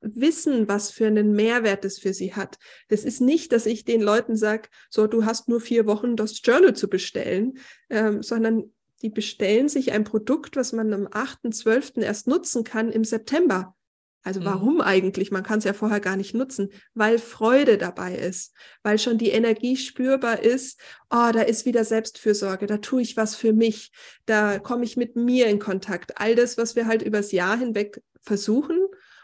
wissen, was für einen Mehrwert es für sie hat. Das ist nicht, dass ich den Leuten sage, so, du hast nur vier Wochen, das Journal zu bestellen, ähm, sondern die bestellen sich ein Produkt, was man am 8.12. erst nutzen kann im September. Also mhm. warum eigentlich? Man kann es ja vorher gar nicht nutzen, weil Freude dabei ist, weil schon die Energie spürbar ist, oh, da ist wieder Selbstfürsorge, da tue ich was für mich, da komme ich mit mir in Kontakt. All das, was wir halt übers Jahr hinweg versuchen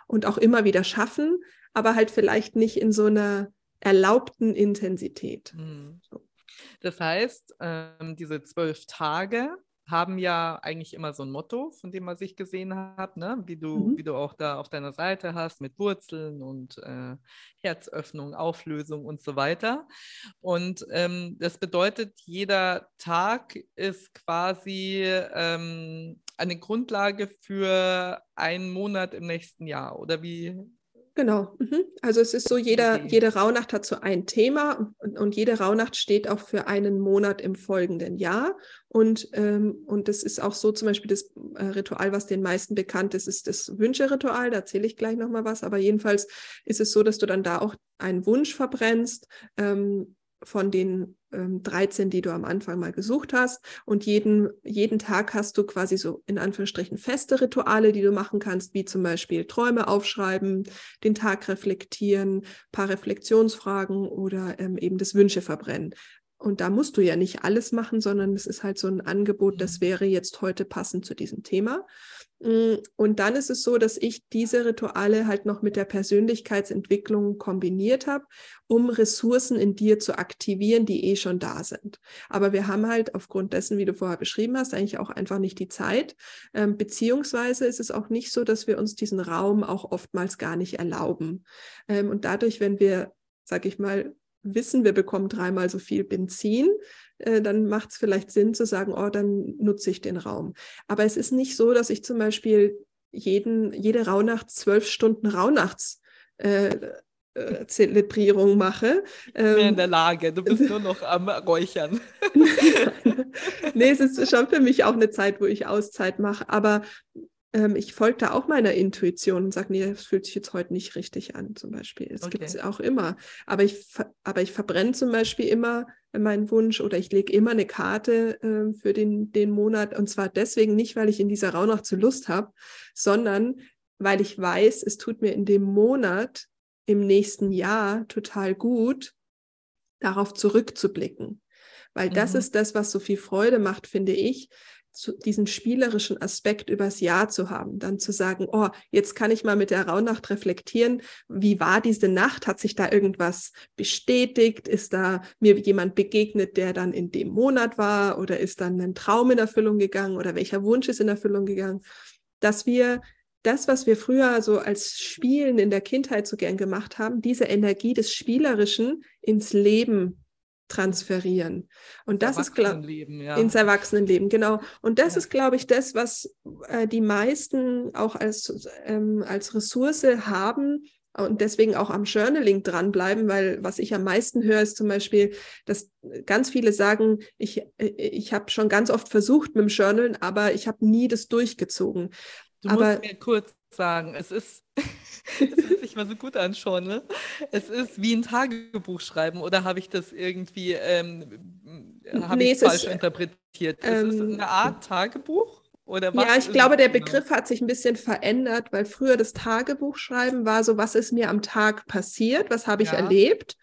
und auch immer wieder schaffen, aber halt vielleicht nicht in so einer erlaubten Intensität. Mhm. Das heißt, ähm, diese zwölf Tage, haben ja eigentlich immer so ein Motto, von dem man sich gesehen hat, ne? wie, du, mhm. wie du auch da auf deiner Seite hast mit Wurzeln und äh, Herzöffnung, Auflösung und so weiter. Und ähm, das bedeutet, jeder Tag ist quasi ähm, eine Grundlage für einen Monat im nächsten Jahr. Oder wie, Genau. Mhm. Also es ist so, jeder, okay. jede Rauhnacht hat so ein Thema und, und, jede Rauhnacht steht auch für einen Monat im folgenden Jahr. Und, ähm, und das ist auch so zum Beispiel das äh, Ritual, was den meisten bekannt ist, ist das Wünscheritual. Da erzähle ich gleich nochmal was. Aber jedenfalls ist es so, dass du dann da auch einen Wunsch verbrennst. Ähm, von den ähm, 13, die du am Anfang mal gesucht hast. Und jeden, jeden Tag hast du quasi so in Anführungsstrichen feste Rituale, die du machen kannst, wie zum Beispiel Träume aufschreiben, den Tag reflektieren, paar Reflexionsfragen oder ähm, eben das Wünsche verbrennen. Und da musst du ja nicht alles machen, sondern es ist halt so ein Angebot, das mhm. wäre jetzt heute passend zu diesem Thema. Mm, und dann ist es so, dass ich diese Rituale halt noch mit der Persönlichkeitsentwicklung kombiniert habe, um Ressourcen in dir zu aktivieren, die eh schon da sind. Aber wir haben halt aufgrund dessen, wie du vorher beschrieben hast, eigentlich auch einfach nicht die Zeit. Ähm, beziehungsweise ist es auch nicht so, dass wir uns diesen Raum auch oftmals gar nicht erlauben. Ähm, und dadurch, wenn wir, sag ich mal, wissen, wir bekommen dreimal so viel Benzin, äh, dann macht es vielleicht Sinn zu sagen, oh, dann nutze ich den Raum. Aber es ist nicht so, dass ich zum Beispiel jeden, jede Rauhnacht zwölf Stunden Rauhnachts äh, äh, Zelebrierung mache. Ähm, Mehr in der Lage, du bist nur noch am Räuchern. *laughs* nee, es ist schon für mich auch eine Zeit, wo ich Auszeit mache, aber ähm, ich folge da auch meiner Intuition und sage, nee, es fühlt sich jetzt heute nicht richtig an, zum Beispiel. Es okay. gibt es auch immer. Aber ich, aber ich verbrenne zum Beispiel immer meinen Wunsch oder ich lege immer eine Karte äh, für den, den Monat. Und zwar deswegen nicht, weil ich in dieser Rauhnacht zu Lust habe, sondern weil ich weiß, es tut mir in dem Monat im nächsten Jahr total gut, darauf zurückzublicken. Weil das mhm. ist das, was so viel Freude macht, finde ich, zu, diesen spielerischen Aspekt übers Jahr zu haben, dann zu sagen, oh, jetzt kann ich mal mit der Rauhnacht reflektieren, wie war diese Nacht? Hat sich da irgendwas bestätigt? Ist da mir jemand begegnet, der dann in dem Monat war? Oder ist dann ein Traum in Erfüllung gegangen? Oder welcher Wunsch ist in Erfüllung gegangen? Dass wir das, was wir früher so als Spielen in der Kindheit so gern gemacht haben, diese Energie des Spielerischen ins Leben transferieren. Und das ist ja. ins Erwachsenenleben, genau. Und das ja. ist, glaube ich, das, was äh, die meisten auch als, ähm, als Ressource haben und deswegen auch am Journaling dranbleiben, weil was ich am meisten höre, ist zum Beispiel, dass ganz viele sagen, ich, äh, ich habe schon ganz oft versucht mit dem Journalen, aber ich habe nie das durchgezogen. Du aber, musst mir kurz sagen, es ist *laughs* *laughs* das hört sich mal so gut an schon, ne? Es ist wie ein Tagebuch schreiben oder habe ich das irgendwie ähm, nee, ich falsch ist, interpretiert? Ähm, ist es eine Art Tagebuch? Oder was ja, ich glaube, der genau? Begriff hat sich ein bisschen verändert, weil früher das Tagebuchschreiben war so, was ist mir am Tag passiert, was habe ich ja. erlebt.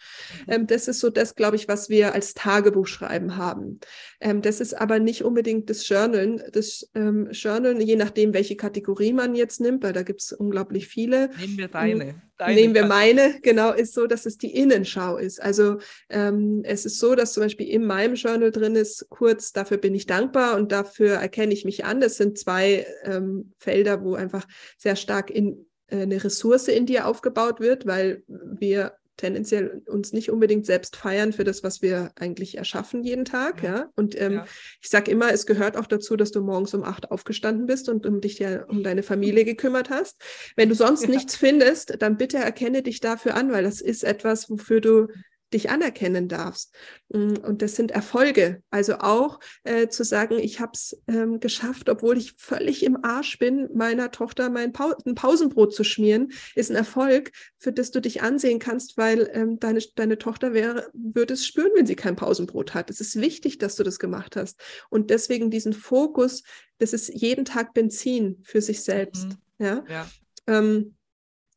Mhm. Ähm, das ist so das, glaube ich, was wir als Tagebuchschreiben haben. Ähm, das ist aber nicht unbedingt das Journalen. Das ähm, Journalen, je nachdem, welche Kategorie man jetzt nimmt, weil da gibt es unglaublich viele. Nehmen wir deine. Deine Nehmen wir meine, genau, ist so, dass es die Innenschau ist. Also ähm, es ist so, dass zum Beispiel in meinem Journal drin ist, kurz, dafür bin ich dankbar und dafür erkenne ich mich an. Das sind zwei ähm, Felder, wo einfach sehr stark in, äh, eine Ressource in dir aufgebaut wird, weil wir tendenziell uns nicht unbedingt selbst feiern für das, was wir eigentlich erschaffen jeden Tag. Ja. Ja. Und ähm, Ja. ich sage immer, es gehört auch dazu, dass du morgens um acht aufgestanden bist und um dich ja um deine Familie gekümmert hast. Wenn du sonst Ja. nichts findest, dann bitte erkenne dich dafür an, weil das ist etwas, wofür du dich anerkennen darfst. Mm, Und das sind Erfolge. Also auch äh, zu sagen, ich habe es ähm, geschafft, obwohl ich völlig im Arsch bin, meiner Tochter mein Pau ein Pausenbrot zu schmieren, ist ein Erfolg, für das du dich ansehen kannst, weil ähm, deine, deine Tochter wäre, würde es spüren, wenn sie kein Pausenbrot hat. Es ist wichtig, dass du das gemacht hast. Und deswegen diesen Fokus, das ist jeden Tag Benzin für sich selbst. Mhm. Ja. Ja. Ähm,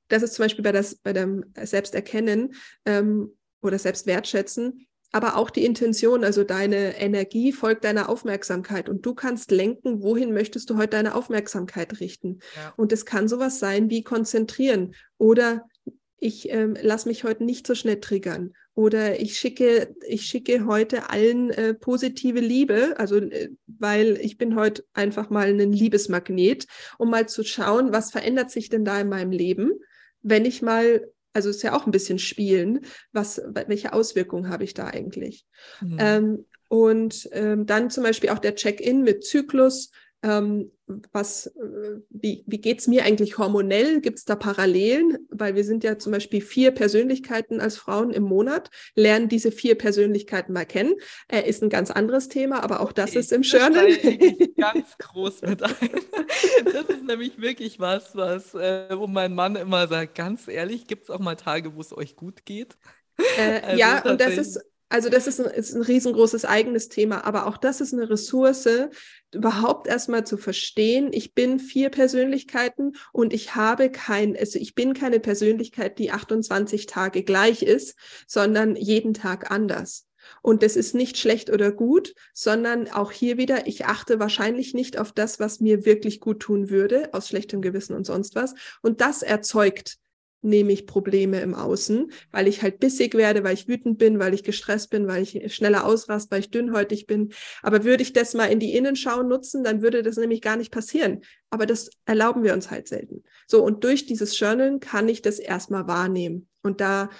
das ist zum Beispiel bei, das, bei dem Selbsterkennen ähm, oder Selbstwertschätzen, aber auch die Intention, also deine Energie folgt deiner Aufmerksamkeit und du kannst lenken, wohin möchtest du heute deine Aufmerksamkeit richten. Ja. Und es kann sowas sein wie konzentrieren oder ich ähm, lasse mich heute nicht so schnell triggern oder ich schicke, ich schicke heute allen äh, positive Liebe, also äh, weil ich bin heute einfach mal ein Liebesmagnet, um mal zu schauen, was verändert sich denn da in meinem Leben, wenn ich mal, also es ist ja auch ein bisschen spielen, was, welche Auswirkungen habe ich da eigentlich? Mhm. Ähm, und ähm, dann zum Beispiel auch der Check-in mit Zyklus. Ähm, was, äh, wie, wie geht es mir eigentlich hormonell? Gibt es da Parallelen? Weil wir sind ja zum Beispiel vier Persönlichkeiten als Frauen im Monat, lernen diese vier Persönlichkeiten mal kennen. Äh, ist ein ganz anderes Thema, aber auch das Okay, ist im Journal. *laughs* ganz groß mit ein. Das ist nämlich wirklich was, was, äh, wo mein Mann immer sagt, ganz ehrlich, gibt es auch mal Tage, wo es euch gut geht? Äh, *laughs* Also ja, und das ist, also das ist ein, ist ein riesengroßes eigenes Thema, aber auch das ist eine Ressource, überhaupt erstmal zu verstehen, ich bin vier Persönlichkeiten und ich habe kein, also ich bin keine Persönlichkeit, die 28 Tage gleich ist, sondern jeden Tag anders. Und das ist nicht schlecht oder gut, sondern auch hier wieder, ich achte wahrscheinlich nicht auf das, was mir wirklich gut tun würde, aus schlechtem Gewissen und sonst was. Und das erzeugt nämlich Probleme im Außen, weil ich halt bissig werde, weil ich wütend bin, weil ich gestresst bin, weil ich schneller ausrast, weil ich dünnhäutig bin. Aber würde ich das mal in die Innenschau nutzen, dann würde das nämlich gar nicht passieren. Aber das erlauben wir uns halt selten. So, und durch dieses Journalen kann ich das erstmal wahrnehmen. Und da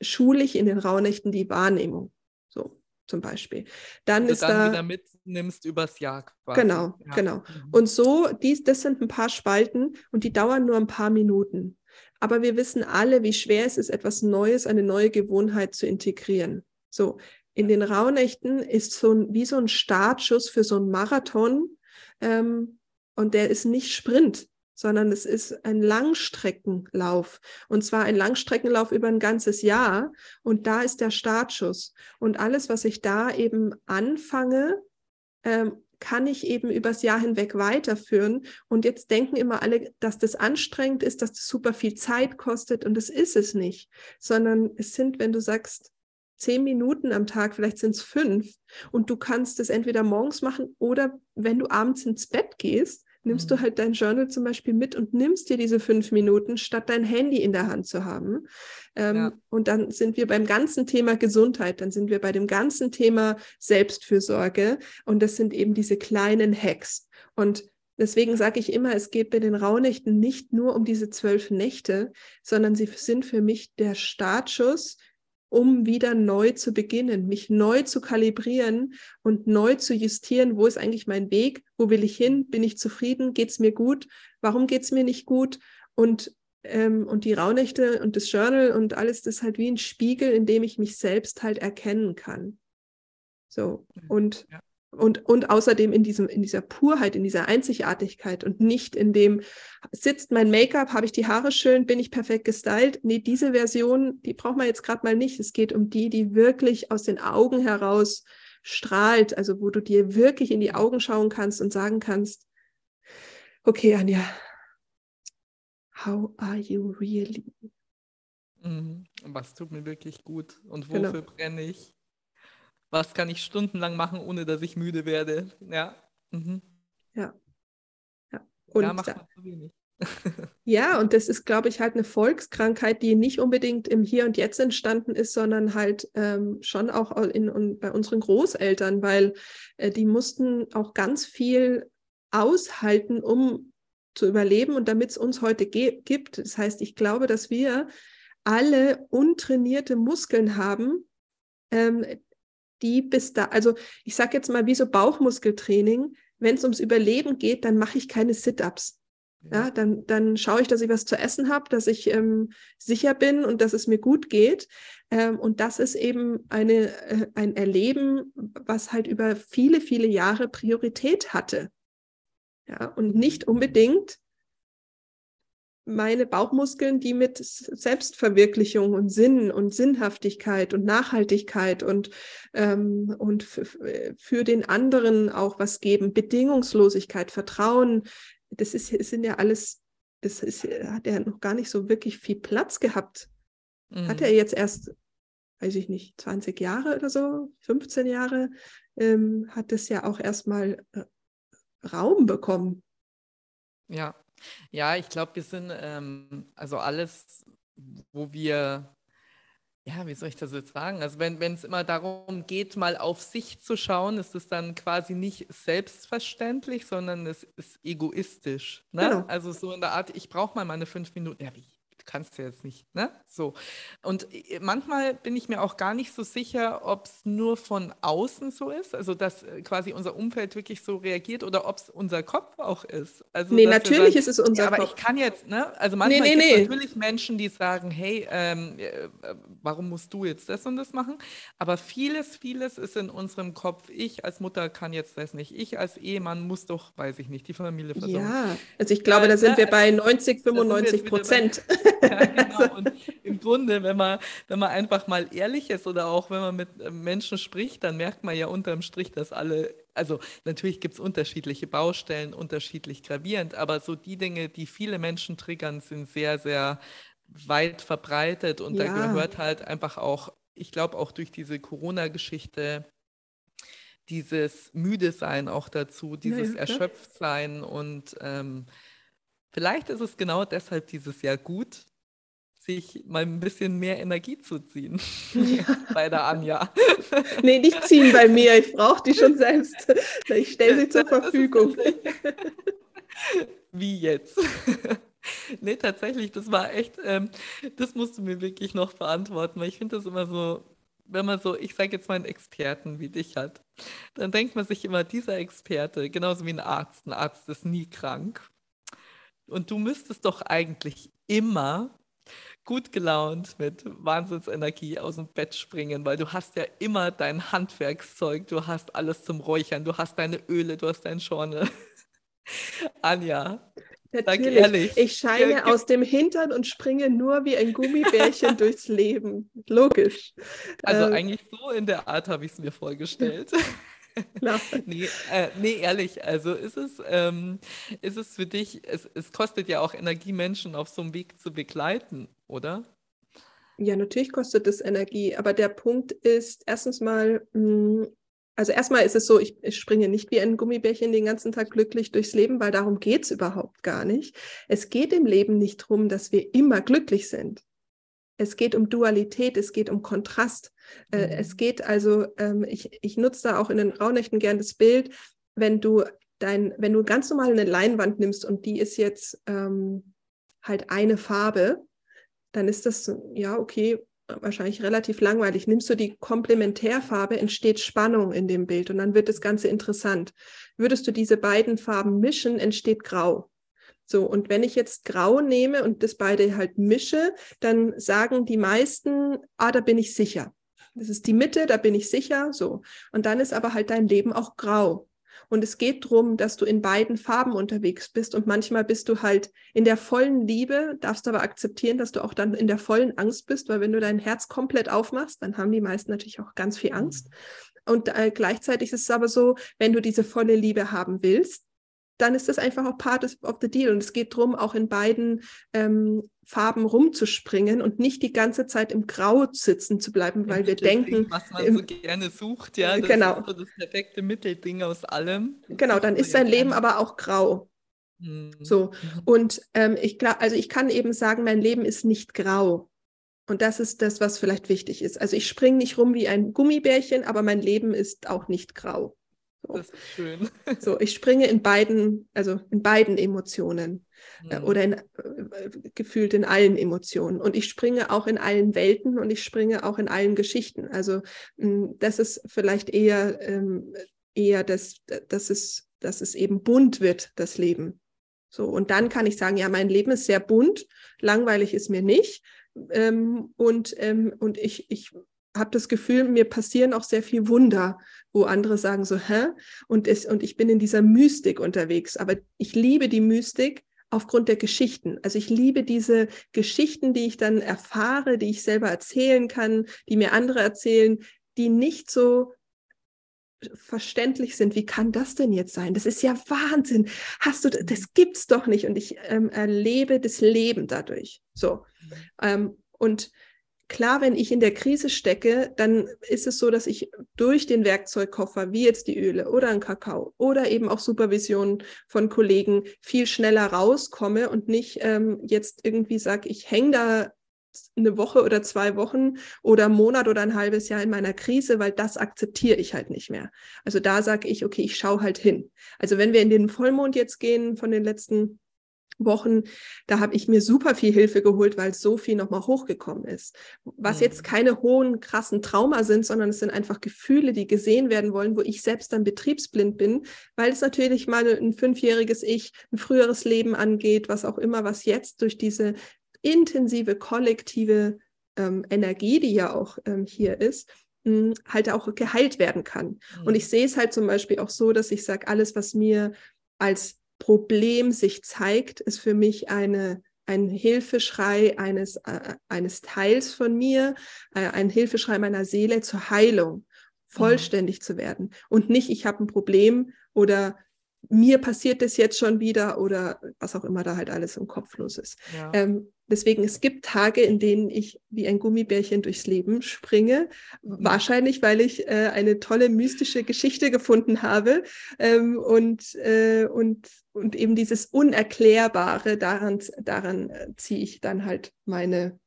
schule ich in den Rauhnächten die Wahrnehmung. So, zum Beispiel. Dann ist dann da. wieder mitnimmst übers Jahr quasi. Genau, Ja. genau. Mhm. Und so, dies, das sind ein paar Spalten und die dauern nur ein paar Minuten. Aber wir wissen alle, wie schwer es ist, etwas Neues, eine neue Gewohnheit zu integrieren. So, in den Rauhnächten ist so ein, wie so ein Startschuss für so einen Marathon. Ähm, und der ist nicht Sprint, sondern es ist ein Langstreckenlauf. Und zwar ein Langstreckenlauf über ein ganzes Jahr. Und da ist der Startschuss. Und alles, was ich da eben anfange, ähm, kann ich eben übers Jahr hinweg weiterführen. Und jetzt denken immer alle, dass das anstrengend ist, dass das super viel Zeit kostet. Und das ist es nicht, sondern es sind, wenn du sagst, zehn Minuten am Tag, vielleicht sind es fünf. Und du kannst es entweder morgens machen oder wenn du abends ins Bett gehst, nimmst Mhm. du halt dein Journal zum Beispiel mit und nimmst dir diese fünf Minuten, statt dein Handy in der Hand zu haben. Ähm, Ja. Und dann sind wir beim ganzen Thema Gesundheit, dann sind wir bei dem ganzen Thema Selbstfürsorge. Und das sind eben diese kleinen Hacks. Und deswegen sage ich immer, es geht bei den Rauhnächten nicht nur um diese zwölf Nächte, sondern sie sind für mich der Startschuss, um wieder neu zu beginnen, mich neu zu kalibrieren und neu zu justieren, wo ist eigentlich mein Weg, wo will ich hin, bin ich zufrieden, geht es mir gut, warum geht es mir nicht gut und, ähm, und die Rauhnächte und das Journal und alles, das ist halt wie ein Spiegel, in dem ich mich selbst halt erkennen kann. So, und Ja. Und, und außerdem in, diesem, in dieser Purheit, in dieser Einzigartigkeit und nicht in dem, sitzt mein Make-up, habe ich die Haare schön, bin ich perfekt gestylt. Nee, diese Version, die braucht man jetzt gerade mal nicht. Es geht um die, die wirklich aus den Augen heraus strahlt, also wo du dir wirklich in die Augen schauen kannst und sagen kannst, Okay, Anja. How are you really? Mhm. Was tut mir wirklich gut und genau. wofür genau. brenne ich? Was kann ich stundenlang machen, ohne dass ich müde werde? Ja. Mhm. Ja. Ja, und ja macht man zu wenig. *laughs* ja, und das ist, glaube ich, halt eine Volkskrankheit, die nicht unbedingt im Hier und Jetzt entstanden ist, sondern halt ähm, schon auch in, in, bei unseren Großeltern, weil äh, die mussten auch ganz viel aushalten, um zu überleben und damit es uns heute gibt. Das heißt, ich glaube, dass wir alle untrainierte Muskeln haben, ähm, die bis da, also ich sage jetzt mal wie so Bauchmuskeltraining, wenn es ums Überleben geht, dann mache ich keine Sit-ups. Ja, dann, dann schaue ich, dass ich was zu essen habe, dass ich ähm, sicher bin und dass es mir gut geht. Ähm, und das ist eben eine, äh, ein Erleben, was halt über viele, viele Jahre Priorität hatte. Ja, und nicht unbedingt meine Bauchmuskeln, die mit Selbstverwirklichung und Sinn und Sinnhaftigkeit und Nachhaltigkeit und, ähm, und für den anderen auch was geben, Bedingungslosigkeit, Vertrauen, das ist, das sind ja alles, das ist, hat er noch gar nicht so wirklich viel Platz gehabt. Mhm. Hat er jetzt erst, weiß ich nicht, 20 Jahre oder so, 15 Jahre, ähm, hat es ja auch erstmal äh, Raum bekommen. Ja, ja, ich glaube, wir sind, ähm, also alles, wo wir, ja, wie soll ich das jetzt sagen? Also wenn es immer darum geht, mal auf sich zu schauen, ist es dann quasi nicht selbstverständlich, sondern es ist egoistisch. Ne? Genau. Also so in der Art, ich brauche mal meine fünf Minuten. Ja, wie? Kannst du jetzt nicht, ne? So. Und äh, manchmal bin ich mir auch gar nicht so sicher, ob es nur von außen so ist, also dass äh, quasi unser Umfeld wirklich so reagiert oder ob es unser Kopf auch ist. Also, nee, natürlich sagen, ist es unser ja, Kopf. Aber ich kann jetzt, ne? Also manchmal nee, nee, gibt es nee. natürlich Menschen, die sagen, hey, ähm, äh, warum musst du jetzt das und das machen? Aber vieles, vieles ist in unserem Kopf. Ich als Mutter kann jetzt das nicht. Ich als Ehemann muss doch, weiß ich nicht, die Familie versorgen. Ja, also ich glaube, ja, da sind ne? wir bei 90, 95 Prozent. *laughs* Ja, *laughs* genau. Und im Grunde, wenn man, wenn man einfach mal ehrlich ist oder auch wenn man mit äh, Menschen spricht, dann merkt man ja unterm Strich, dass alle, also natürlich gibt es unterschiedliche Baustellen, unterschiedlich gravierend, aber so die Dinge, die viele Menschen triggern, sind sehr, sehr weit verbreitet und ja. da gehört halt einfach auch, ich glaube auch durch diese Corona-Geschichte, dieses müde sein auch dazu, dieses ja, Erschöpftsein und ähm, vielleicht ist es genau deshalb dieses Jahr gut, sich mal ein bisschen mehr Energie zu ziehen ja. *laughs* bei der Anja. *laughs* nee, nicht ziehen bei mir, ich brauche die schon selbst. Ich stelle sie zur Verfügung. *laughs* Wie jetzt? nee, tatsächlich, das war echt, ähm, das musst du mir wirklich noch verantworten, weil ich finde das immer so, wenn man so, ich sage jetzt mal einen Experten wie dich hat, dann denkt man sich immer, dieser Experte, genauso wie ein Arzt, ein Arzt ist nie krank. Und du müsstest doch eigentlich immer gut gelaunt mit Wahnsinnsenergie aus dem Bett springen, weil du hast ja immer dein Handwerkszeug, du hast alles zum Räuchern, du hast deine Öle, du hast dein Schorne. *laughs* Anja, Natürlich. Ehrlich. Ich scheine ja, aus dem Hintern und springe nur wie ein Gummibärchen *laughs* durchs Leben. Logisch. Also ähm, eigentlich so in der Art habe ich es mir vorgestellt. *laughs* *laughs* nee, äh, nee, ehrlich, also ist es, ähm, ist es für dich, es, es kostet ja auch Energie, Menschen auf so einem Weg zu begleiten, oder? Ja, natürlich kostet es Energie, aber der Punkt ist erstens mal, mh, hm, also erstmal ist es so, ich, ich, springe nicht wie ein Gummibärchen den ganzen Tag glücklich durchs Leben, weil darum geht es überhaupt gar nicht. Es geht im Leben nicht darum, dass wir immer glücklich sind. Es geht um Dualität, es geht um Kontrast. Äh, mhm. es geht also, ähm, ich, ich nutze da auch in den Rauhnächten gern das Bild, wenn du dein, wenn du ganz normal eine Leinwand nimmst und die ist jetzt ähm, halt eine Farbe, dann ist das, ja, okay, wahrscheinlich relativ langweilig. Nimmst du die Komplementärfarbe, entsteht Spannung in dem Bild und dann wird das Ganze interessant. Würdest du diese beiden Farben mischen, entsteht Grau. So, und wenn ich jetzt Grau nehme und das beide halt mische, dann sagen die meisten, ah, da bin ich sicher. Das ist die Mitte, da bin ich sicher, so. Und dann ist aber halt dein Leben auch grau. Und es geht darum, dass du in beiden Farben unterwegs bist. Und manchmal bist du halt in der vollen Liebe, darfst aber akzeptieren, dass du auch dann in der vollen Angst bist, weil wenn du dein Herz komplett aufmachst, dann haben die meisten natürlich auch ganz viel Angst. Und äh, gleichzeitig ist es aber so, wenn du diese volle Liebe haben willst, dann ist das einfach auch part of the deal. Und es geht darum, auch in beiden ähm, Farben rumzuspringen und nicht die ganze Zeit im Grau sitzen zu bleiben, weil wir denken. Was man im, so gerne sucht, ja. Das genau. ist so das perfekte Mittelding aus allem. Genau, dann ist sein Leben aber auch grau. Mhm. So. Und ähm, ich glaube, also ich kann eben sagen, mein Leben ist nicht grau. Und das ist das, was vielleicht wichtig ist. Also ich springe nicht rum wie ein Gummibärchen, aber mein Leben ist auch nicht grau. So. Das ist schön. So, ich springe in beiden, also in beiden Emotionen äh, mhm. oder in, äh, gefühlt in allen Emotionen. Und ich springe auch in allen Welten und ich springe auch in allen Geschichten. Also hm, das ist vielleicht eher, ähm, eher das, dass es, dass es eben bunt wird, das Leben. So, und dann kann ich sagen, ja, mein Leben ist sehr bunt, langweilig ist mir nicht. Ähm, und, ähm, und ich, ich habe das Gefühl, mir passieren auch sehr viel Wunder, wo andere sagen so, hä? Und, es, und ich bin in dieser Mystik unterwegs. Aber ich liebe die Mystik aufgrund der Geschichten. Also ich liebe diese Geschichten, die ich dann erfahre, die ich selber erzählen kann, die mir andere erzählen, die nicht so verständlich sind. Wie kann das denn jetzt sein? Das ist ja Wahnsinn. Hast du, das gibt's doch nicht. Und ich ähm, erlebe das Leben dadurch. So. Mhm. Ähm, und klar, wenn ich in der Krise stecke, dann ist es so, dass ich durch den Werkzeugkoffer, wie jetzt die Öle oder ein Kakao oder eben auch Supervision von Kollegen, viel schneller rauskomme und nicht ähm, jetzt irgendwie sage, ich hänge da eine Woche oder zwei Wochen oder einen Monat oder ein halbes Jahr in meiner Krise, weil das akzeptiere ich halt nicht mehr. Also da sage ich, okay, ich schaue halt hin. Also wenn wir in den Vollmond jetzt gehen von den letzten Wochen, da habe ich mir super viel Hilfe geholt, weil so viel nochmal hochgekommen ist. Was mhm. jetzt keine hohen, krassen Trauma sind, sondern es sind einfach Gefühle, die gesehen werden wollen, wo ich selbst dann betriebsblind bin, weil es natürlich mal ein fünfjähriges Ich, ein früheres Leben angeht, was auch immer, was jetzt durch diese intensive kollektive ähm, Energie, die ja auch ähm, hier ist, mh, hm, halt auch geheilt werden kann. Mhm. Und ich sehe es halt zum Beispiel auch so, dass ich sage, alles, was mir als Problem sich zeigt, ist für mich eine ein Hilfeschrei eines, äh, eines Teils von mir, äh, ein Hilfeschrei meiner Seele zur Heilung, mhm. vollständig mhm. zu werden. Und nicht, ich habe ein Problem oder mir passiert das jetzt schon wieder oder was auch immer da halt alles im Kopf los ist. Ja. Ähm, deswegen, es gibt Tage, in denen ich wie ein Gummibärchen durchs Leben springe. Wahrscheinlich, weil ich äh, eine tolle mystische Geschichte gefunden habe ähm, und, äh, und, und eben dieses Unerklärbare, daran, daran äh, ziehe ich dann halt meine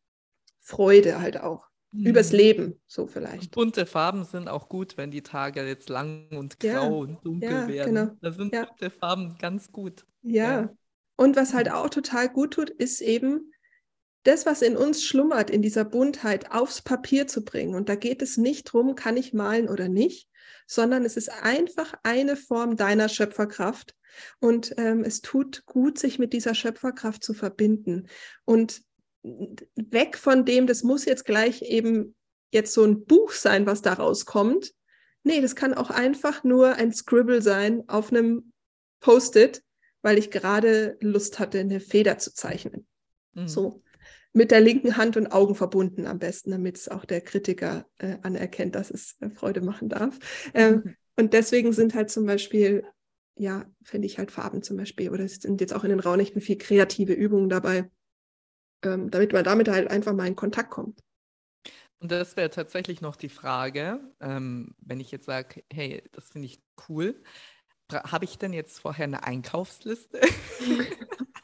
Freude halt auch übers mhm. Leben, so vielleicht. Bunte Farben sind auch gut, wenn die Tage jetzt lang und grau ja, und dunkel ja, werden. Genau. Da sind ja. bunte Farben ganz gut. Ja. Und was halt auch total gut tut, ist eben das, was in uns schlummert, in dieser Buntheit aufs Papier zu bringen. Und da geht es nicht darum, kann ich malen oder nicht, sondern es ist einfach eine Form deiner Schöpferkraft. Und ähm, es tut gut, sich mit dieser Schöpferkraft zu verbinden. Und weg von dem, das muss jetzt gleich eben jetzt so ein Buch sein, was da rauskommt. Nee, das kann auch einfach nur ein Scribble sein auf einem Post-it, weil ich gerade Lust hatte, eine Feder zu zeichnen. Mhm. So mit der linken Hand und Augen verbunden am besten, damit es auch der Kritiker äh, anerkennt, dass es äh, Freude machen darf. Ähm, mhm. Und deswegen sind halt zum Beispiel, ja, finde ich halt Farben zum Beispiel, oder es sind jetzt auch in den Raunichten viel kreative Übungen dabei, ähm, damit man damit halt einfach mal in Kontakt kommt. Und das wäre tatsächlich noch die Frage, ähm, wenn ich jetzt sage, hey, das finde ich cool, habe ich denn jetzt vorher eine Einkaufsliste? *laughs*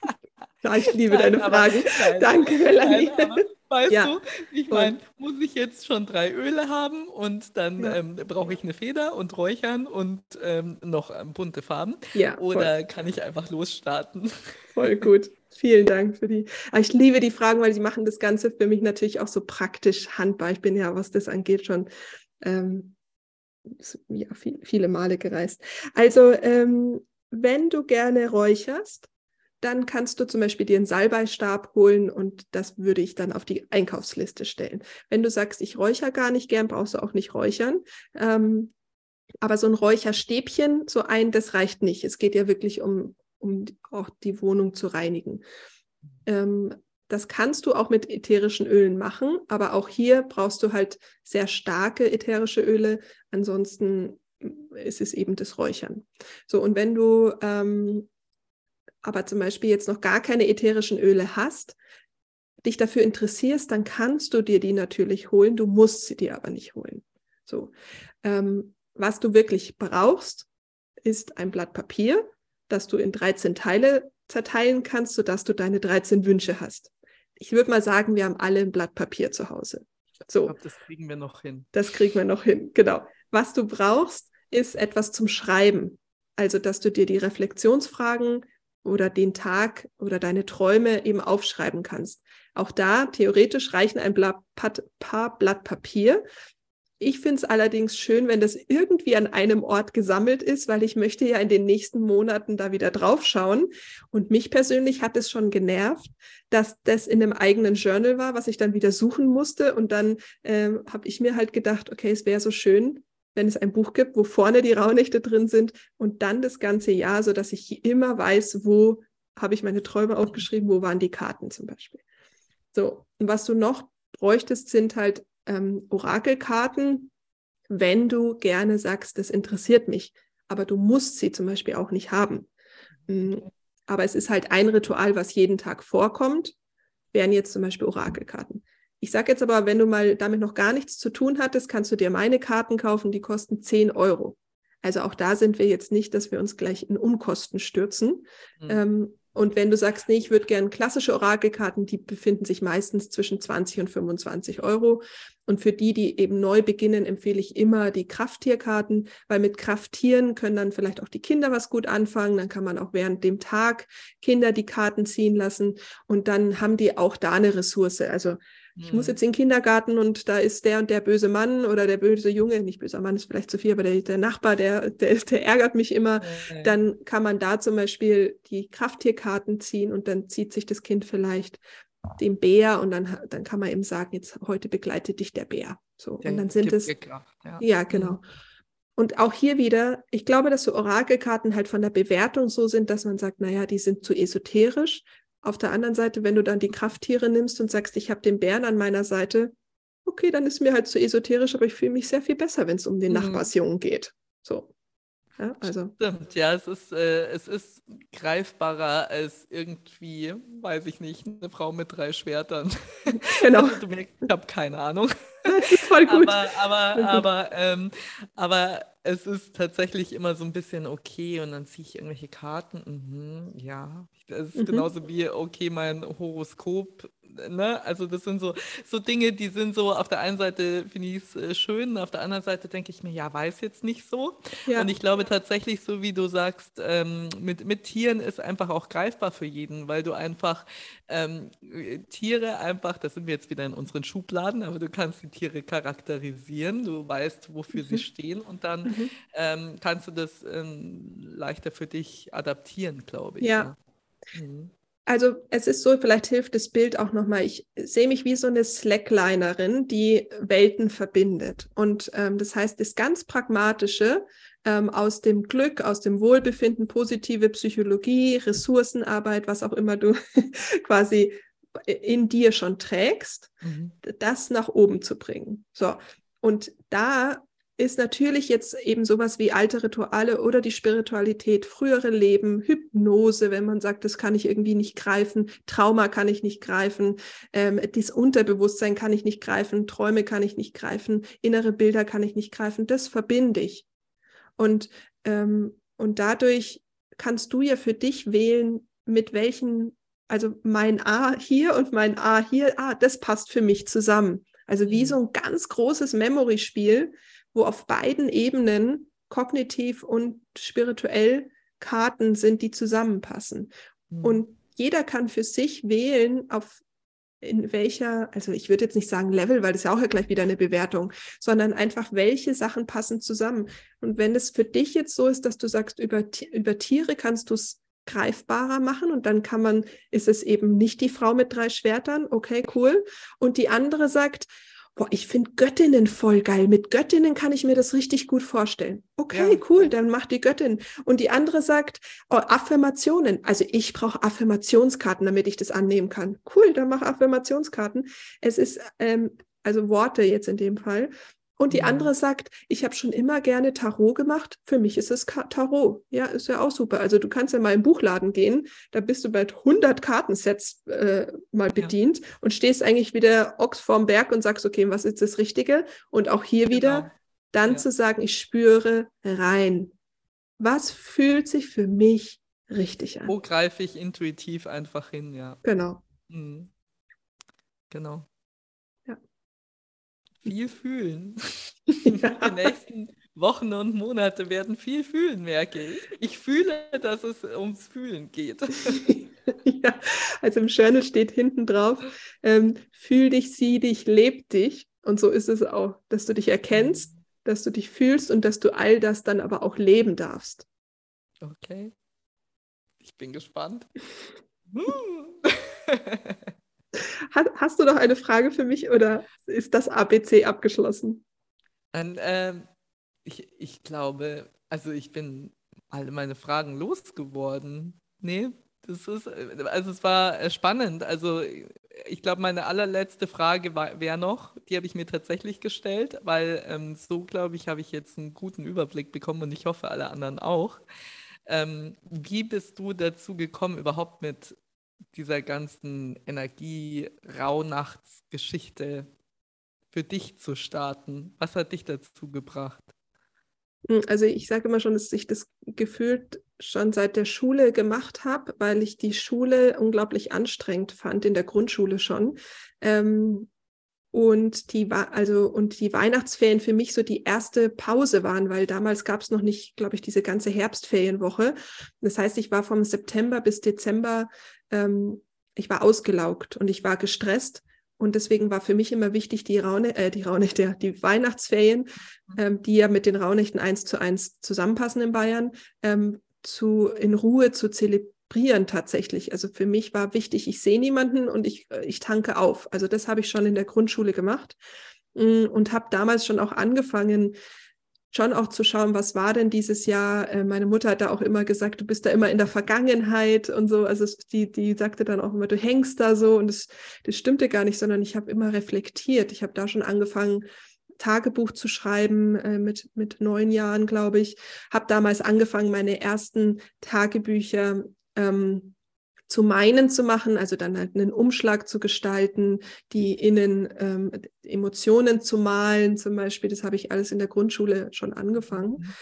ja, ich liebe nein, deine Fragen. Danke, Melanie. Nein, weißt ja. du, ich meine, muss ich jetzt schon drei Öle haben und dann ja. ähm, brauche ich eine Feder und Räuchern und ähm, noch ähm, bunte Farben? Ja, Oder voll. kann ich einfach losstarten? *laughs* Voll gut. Vielen Dank für die. Ah, ich liebe die Fragen, weil sie machen das Ganze für mich natürlich auch so praktisch handbar. Ich bin ja, was das angeht, schon ähm, ja, viel, viele Male gereist. Also, ähm, wenn du gerne räucherst, dann kannst du zum Beispiel dir einen Salbeistab holen und das würde ich dann auf die Einkaufsliste stellen. Wenn du sagst, ich räuchere gar nicht gern, brauchst du auch nicht räuchern. Ähm, aber so ein Räucherstäbchen, so ein, das reicht nicht. Es geht ja wirklich um, um auch die Wohnung zu reinigen. Ähm, das kannst du auch mit ätherischen Ölen machen, aber auch hier brauchst du halt sehr starke ätherische Öle. Ansonsten ist es eben das Räuchern. So, und wenn du ähm, aber zum Beispiel jetzt noch gar keine ätherischen Öle hast, dich dafür interessierst, dann kannst du dir die natürlich holen. Du musst sie dir aber nicht holen. So, ähm, was du wirklich brauchst, ist ein Blatt Papier, das du in 13 Teile zerteilen kannst, sodass du deine 13 Wünsche hast. Ich würde mal sagen, wir haben alle ein Blatt Papier zu Hause. So. Ich glaube, das kriegen wir noch hin. Das kriegen wir noch hin, genau. Was du brauchst, ist etwas zum Schreiben. Also, dass du dir die Reflexionsfragen oder den Tag oder deine Träume eben aufschreiben kannst. Auch da theoretisch reichen ein Blatt, paar Blatt Papier. Ich finde es allerdings schön, wenn das irgendwie an einem Ort gesammelt ist, weil ich möchte ja in den nächsten Monaten da wieder drauf schauen. Und mich persönlich hat es schon genervt, dass das in einem eigenen Journal war, was ich dann wieder suchen musste. Und dann ähm, habe ich mir halt gedacht, okay, es wäre so schön, wenn es ein Buch gibt, wo vorne die Rauhnächte drin sind und dann das ganze Jahr, so dass ich immer weiß, wo habe ich meine Träume aufgeschrieben, wo waren die Karten zum Beispiel. So, und was du noch bräuchtest, sind halt ähm, Orakelkarten, wenn du gerne sagst, das interessiert mich, aber du musst sie zum Beispiel auch nicht haben. Mhm. Aber es ist halt ein Ritual, was jeden Tag vorkommt, wären jetzt zum Beispiel Orakelkarten. Ich sage jetzt aber, wenn du mal damit noch gar nichts zu tun hattest, kannst du dir meine Karten kaufen, die kosten 10 Euro. Also auch da sind wir jetzt nicht, dass wir uns gleich in Umkosten stürzen. Mhm. Ähm, und wenn du sagst, nee, ich würde gerne klassische Orakelkarten, die befinden sich meistens zwischen 20 und 25 Euro. Und für die, die eben neu beginnen, empfehle ich immer die Krafttierkarten, weil mit Krafttieren können dann vielleicht auch die Kinder was gut anfangen. Dann kann man auch während dem Tag Kinder die Karten ziehen lassen und dann haben die auch da eine Ressource. Also ich muss mhm. jetzt in den Kindergarten und da ist der und der böse Mann oder der böse Junge, nicht böser Mann ist vielleicht zu viel, aber der, der Nachbar, der, der, der ärgert mich immer. Okay. Dann kann man da zum Beispiel die Krafttierkarten ziehen und dann zieht sich das Kind vielleicht den Bär und dann, dann kann man eben sagen, jetzt heute begleitet dich der Bär. So, der und dann sind es. Ja. ja, genau. Mhm. Und auch hier wieder, ich glaube, dass so Orakelkarten halt von der Bewertung so sind, dass man sagt, naja, die sind zu esoterisch. Auf der anderen Seite, wenn du dann die Krafttiere nimmst und sagst, ich habe den Bären an meiner Seite, okay, dann ist mir halt zu esoterisch, aber ich fühle mich sehr viel besser, wenn es um den mhm. Nachbarsjungen geht. So. Ja, also. Stimmt, ja, es ist, äh, es ist greifbarer als irgendwie, weiß ich nicht, eine Frau mit drei Schwertern. *laughs* Genau. Also, du merkst, ich habe keine Ahnung. Das *laughs* ist voll gut. Aber, aber, aber, ähm, aber es ist tatsächlich immer so ein bisschen okay und dann ziehe ich irgendwelche Karten. Mhm, ja, das ist mhm. genauso wie, okay, mein Horoskop ne? Also das sind so, so Dinge, die sind so, auf der einen Seite finde ich es äh, schön, auf der anderen Seite denke ich mir, ja, weiß jetzt nicht so. Ja. Und ich glaube tatsächlich, so wie du sagst, ähm, mit, mit Tieren ist einfach auch greifbar für jeden, weil du einfach ähm, Tiere einfach, da sind wir jetzt wieder in unseren Schubladen, aber du kannst die Tiere charakterisieren, du weißt, wofür mhm. sie stehen und dann mhm. ähm, kannst du das ähm, leichter für dich adaptieren, glaube ich. Ja. ja. Mhm also es ist so, vielleicht hilft das Bild auch nochmal. Ich sehe mich wie so eine Slacklinerin, die Welten verbindet. Und ähm, das heißt, das ganz Pragmatische ähm, aus dem Glück, aus dem Wohlbefinden, positive Psychologie, Ressourcenarbeit, was auch immer du *laughs* quasi in dir schon trägst, mhm. das nach oben zu bringen. So. Und da ist natürlich jetzt eben sowas wie alte Rituale oder die Spiritualität, frühere Leben, Hypnose, wenn man sagt, das kann ich irgendwie nicht greifen, Trauma kann ich nicht greifen, ähm, das Unterbewusstsein kann ich nicht greifen, Träume kann ich nicht greifen, innere Bilder kann ich nicht greifen, das verbinde ich. Und, ähm, und dadurch kannst du ja für dich wählen, mit welchen, also mein A hier und mein A hier, ah, das passt für mich zusammen. Also wie mhm. so ein ganz großes Memory-Spiel, wo auf beiden Ebenen, kognitiv und spirituell, Karten sind, die zusammenpassen. Mhm. Und jeder kann für sich wählen, auf in welcher, also ich würde jetzt nicht sagen Level, weil das ist ja auch ja gleich wieder eine Bewertung, sondern einfach, welche Sachen passen zusammen. Und wenn es für dich jetzt so ist, dass du sagst, über, über Tiere kannst du es greifbarer machen und dann kann man, ist es eben nicht die Frau mit drei Schwertern, okay, cool. Und die andere sagt, boah, ich finde Göttinnen voll geil. Mit Göttinnen kann ich mir das richtig gut vorstellen. Okay, ja. cool, dann mach die Göttin. Und die andere sagt, oh, Affirmationen. Also ich brauche Affirmationskarten, damit ich das annehmen kann. Cool, dann mach Affirmationskarten. Es ist, ähm, also Worte jetzt in dem Fall. Und die andere sagt, ich habe schon immer gerne Tarot gemacht. Für mich ist es Tarot. Ja, ist ja auch super. Also du kannst ja mal im Buchladen gehen, da bist du bei 100 Kartensets äh, mal bedient ja. und stehst eigentlich wieder Ochs vorm Berg und sagst, okay, was ist das Richtige? Und auch hier genau. wieder dann ja. zu sagen, ich spüre rein. Was fühlt sich für mich richtig an? Wo greife ich intuitiv einfach hin, ja. Genau. Mhm. Genau viel fühlen. *laughs* Ja. Die nächsten Wochen und Monate werden viel fühlen, merke ich. Ich fühle, dass es ums Fühlen geht. *laughs* Ja, also im Journal steht hinten drauf, ähm, fühl dich, sieh dich, leb dich. Und so ist es auch, dass du dich erkennst, dass du dich fühlst und dass du all das dann aber auch leben darfst. Okay. Ich bin gespannt. *laughs* Hast, du noch eine Frage für mich oder ist das ABC abgeschlossen? Und, ähm, ich, ich glaube, also ich bin alle meine Fragen losgeworden. Nee, das ist, also es war spannend. Also ich glaube, meine allerletzte Frage wäre noch, die habe ich mir tatsächlich gestellt, weil ähm, so, glaube ich, habe ich jetzt einen guten Überblick bekommen und ich hoffe, alle anderen auch. Ähm, wie bist du dazu gekommen, überhaupt mit dieser ganzen Energie-Rauhnachtsgeschichte für dich zu starten? Was hat dich dazu gebracht? Hm, also ich sage immer schon, dass ich das gefühlt schon seit der Schule gemacht habe, weil ich die Schule unglaublich anstrengend fand, in der Grundschule schon. Ähm, und die also und die Weihnachtsferien für mich so die erste Pause waren, weil damals gab es noch nicht, glaube ich, diese ganze Herbstferienwoche. Das heißt, ich war vom September bis Dezember, ähm, ich war ausgelaugt und ich war gestresst. Und deswegen war für mich immer wichtig, die Raune, äh, die Raunächte, die Weihnachtsferien, ähm, die ja mit den Raunächten eins zu eins zusammenpassen in Bayern, ähm, zu in Ruhe zu zelebrieren tatsächlich. Also für mich war wichtig, ich sehe niemanden und ich, äh, ich tanke auf. Also das habe ich schon in der Grundschule gemacht mm, und habe damals schon auch angefangen, schon auch zu schauen, was war denn dieses Jahr. Äh, meine Mutter hat da auch immer gesagt, du bist da immer in der Vergangenheit und so. Also die, die sagte dann auch immer, du hängst da so und das, das stimmte gar nicht, sondern ich habe immer reflektiert. Ich habe da schon angefangen, Tagebuch zu schreiben äh, mit, mit neun Jahren, glaube ich. Habe damals angefangen, meine ersten Tagebücher ähm, zu meinen zu machen, also dann halt einen Umschlag zu gestalten, die innen ähm, Emotionen zu malen zum Beispiel. Das habe ich alles in der Grundschule schon angefangen. Mhm.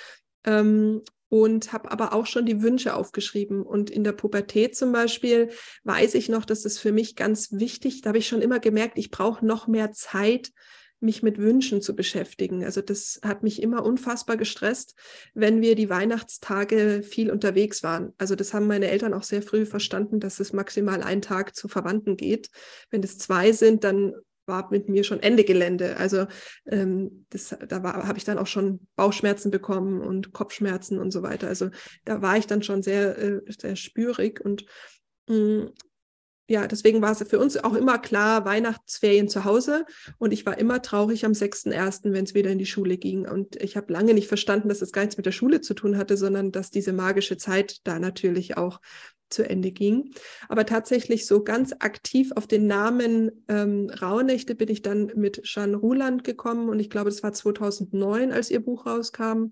Ähm, und habe aber auch schon die Wünsche aufgeschrieben. Und in der Pubertät zum Beispiel weiß ich noch, dass das für mich ganz wichtig, da habe ich schon immer gemerkt, ich brauche noch mehr Zeit mich mit Wünschen zu beschäftigen. Also das hat mich immer unfassbar gestresst, wenn wir die Weihnachtstage viel unterwegs waren. Also das haben meine Eltern auch sehr früh verstanden, dass es maximal ein Tag zu Verwandten geht. Wenn es zwei sind, dann war mit mir schon Ende Gelände. Also ähm, das, da habe ich dann auch schon Bauchschmerzen bekommen und Kopfschmerzen und so weiter. Also da war ich dann schon sehr, äh, sehr spürig und mm, ja, deswegen war es für uns auch immer klar, Weihnachtsferien zu Hause. Und ich war immer traurig am 6.1., wenn es wieder in die Schule ging. Und ich habe lange nicht verstanden, dass es gar nichts mit der Schule zu tun hatte, sondern dass diese magische Zeit da natürlich auch zu Ende ging. Aber tatsächlich so ganz aktiv auf den Namen ähm, Rauhnächte bin ich dann mit Jeanne Ruland gekommen. Und ich glaube, das war 2009, als ihr Buch rauskam.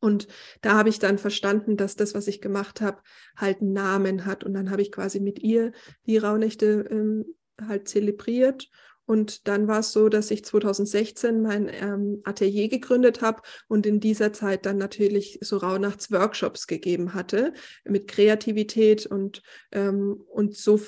Und da habe ich dann verstanden, dass das, was ich gemacht habe, halt einen Namen hat. Und dann habe ich quasi mit ihr die Rauhnächte ähm, halt zelebriert. Und dann war es so, dass ich 2016 mein ähm, Atelier gegründet habe und in dieser Zeit dann natürlich so Rauhnachtsworkshops gegeben hatte mit Kreativität und, ähm, und so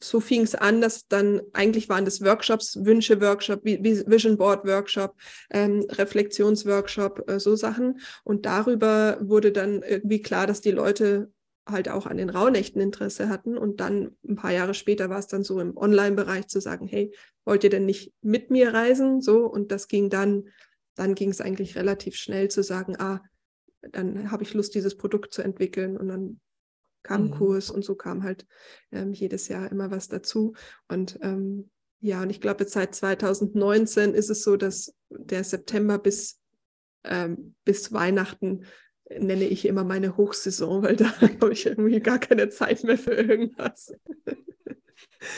so fing es an, dass dann eigentlich waren das Workshops, Wünsche-Workshop, Vision Board-Workshop, ähm, Reflexions-Workshop, äh, so Sachen. Und darüber wurde dann irgendwie klar, dass die Leute halt auch an den Rauhnächten Interesse hatten. Und dann ein paar Jahre später war es dann so im Online-Bereich zu sagen, hey, wollt ihr denn nicht mit mir reisen? So, und das ging dann, dann ging es eigentlich relativ schnell zu sagen, ah, dann habe ich Lust, dieses Produkt zu entwickeln. Und dann kam mhm. Kurs und so kam halt ähm, jedes Jahr immer was dazu. Und ähm, ja, und ich glaube, jetzt seit 2019 ist es so, dass der September bis, ähm, bis Weihnachten nenne ich immer meine Hochsaison, weil da *laughs* habe ich irgendwie gar keine Zeit mehr für irgendwas.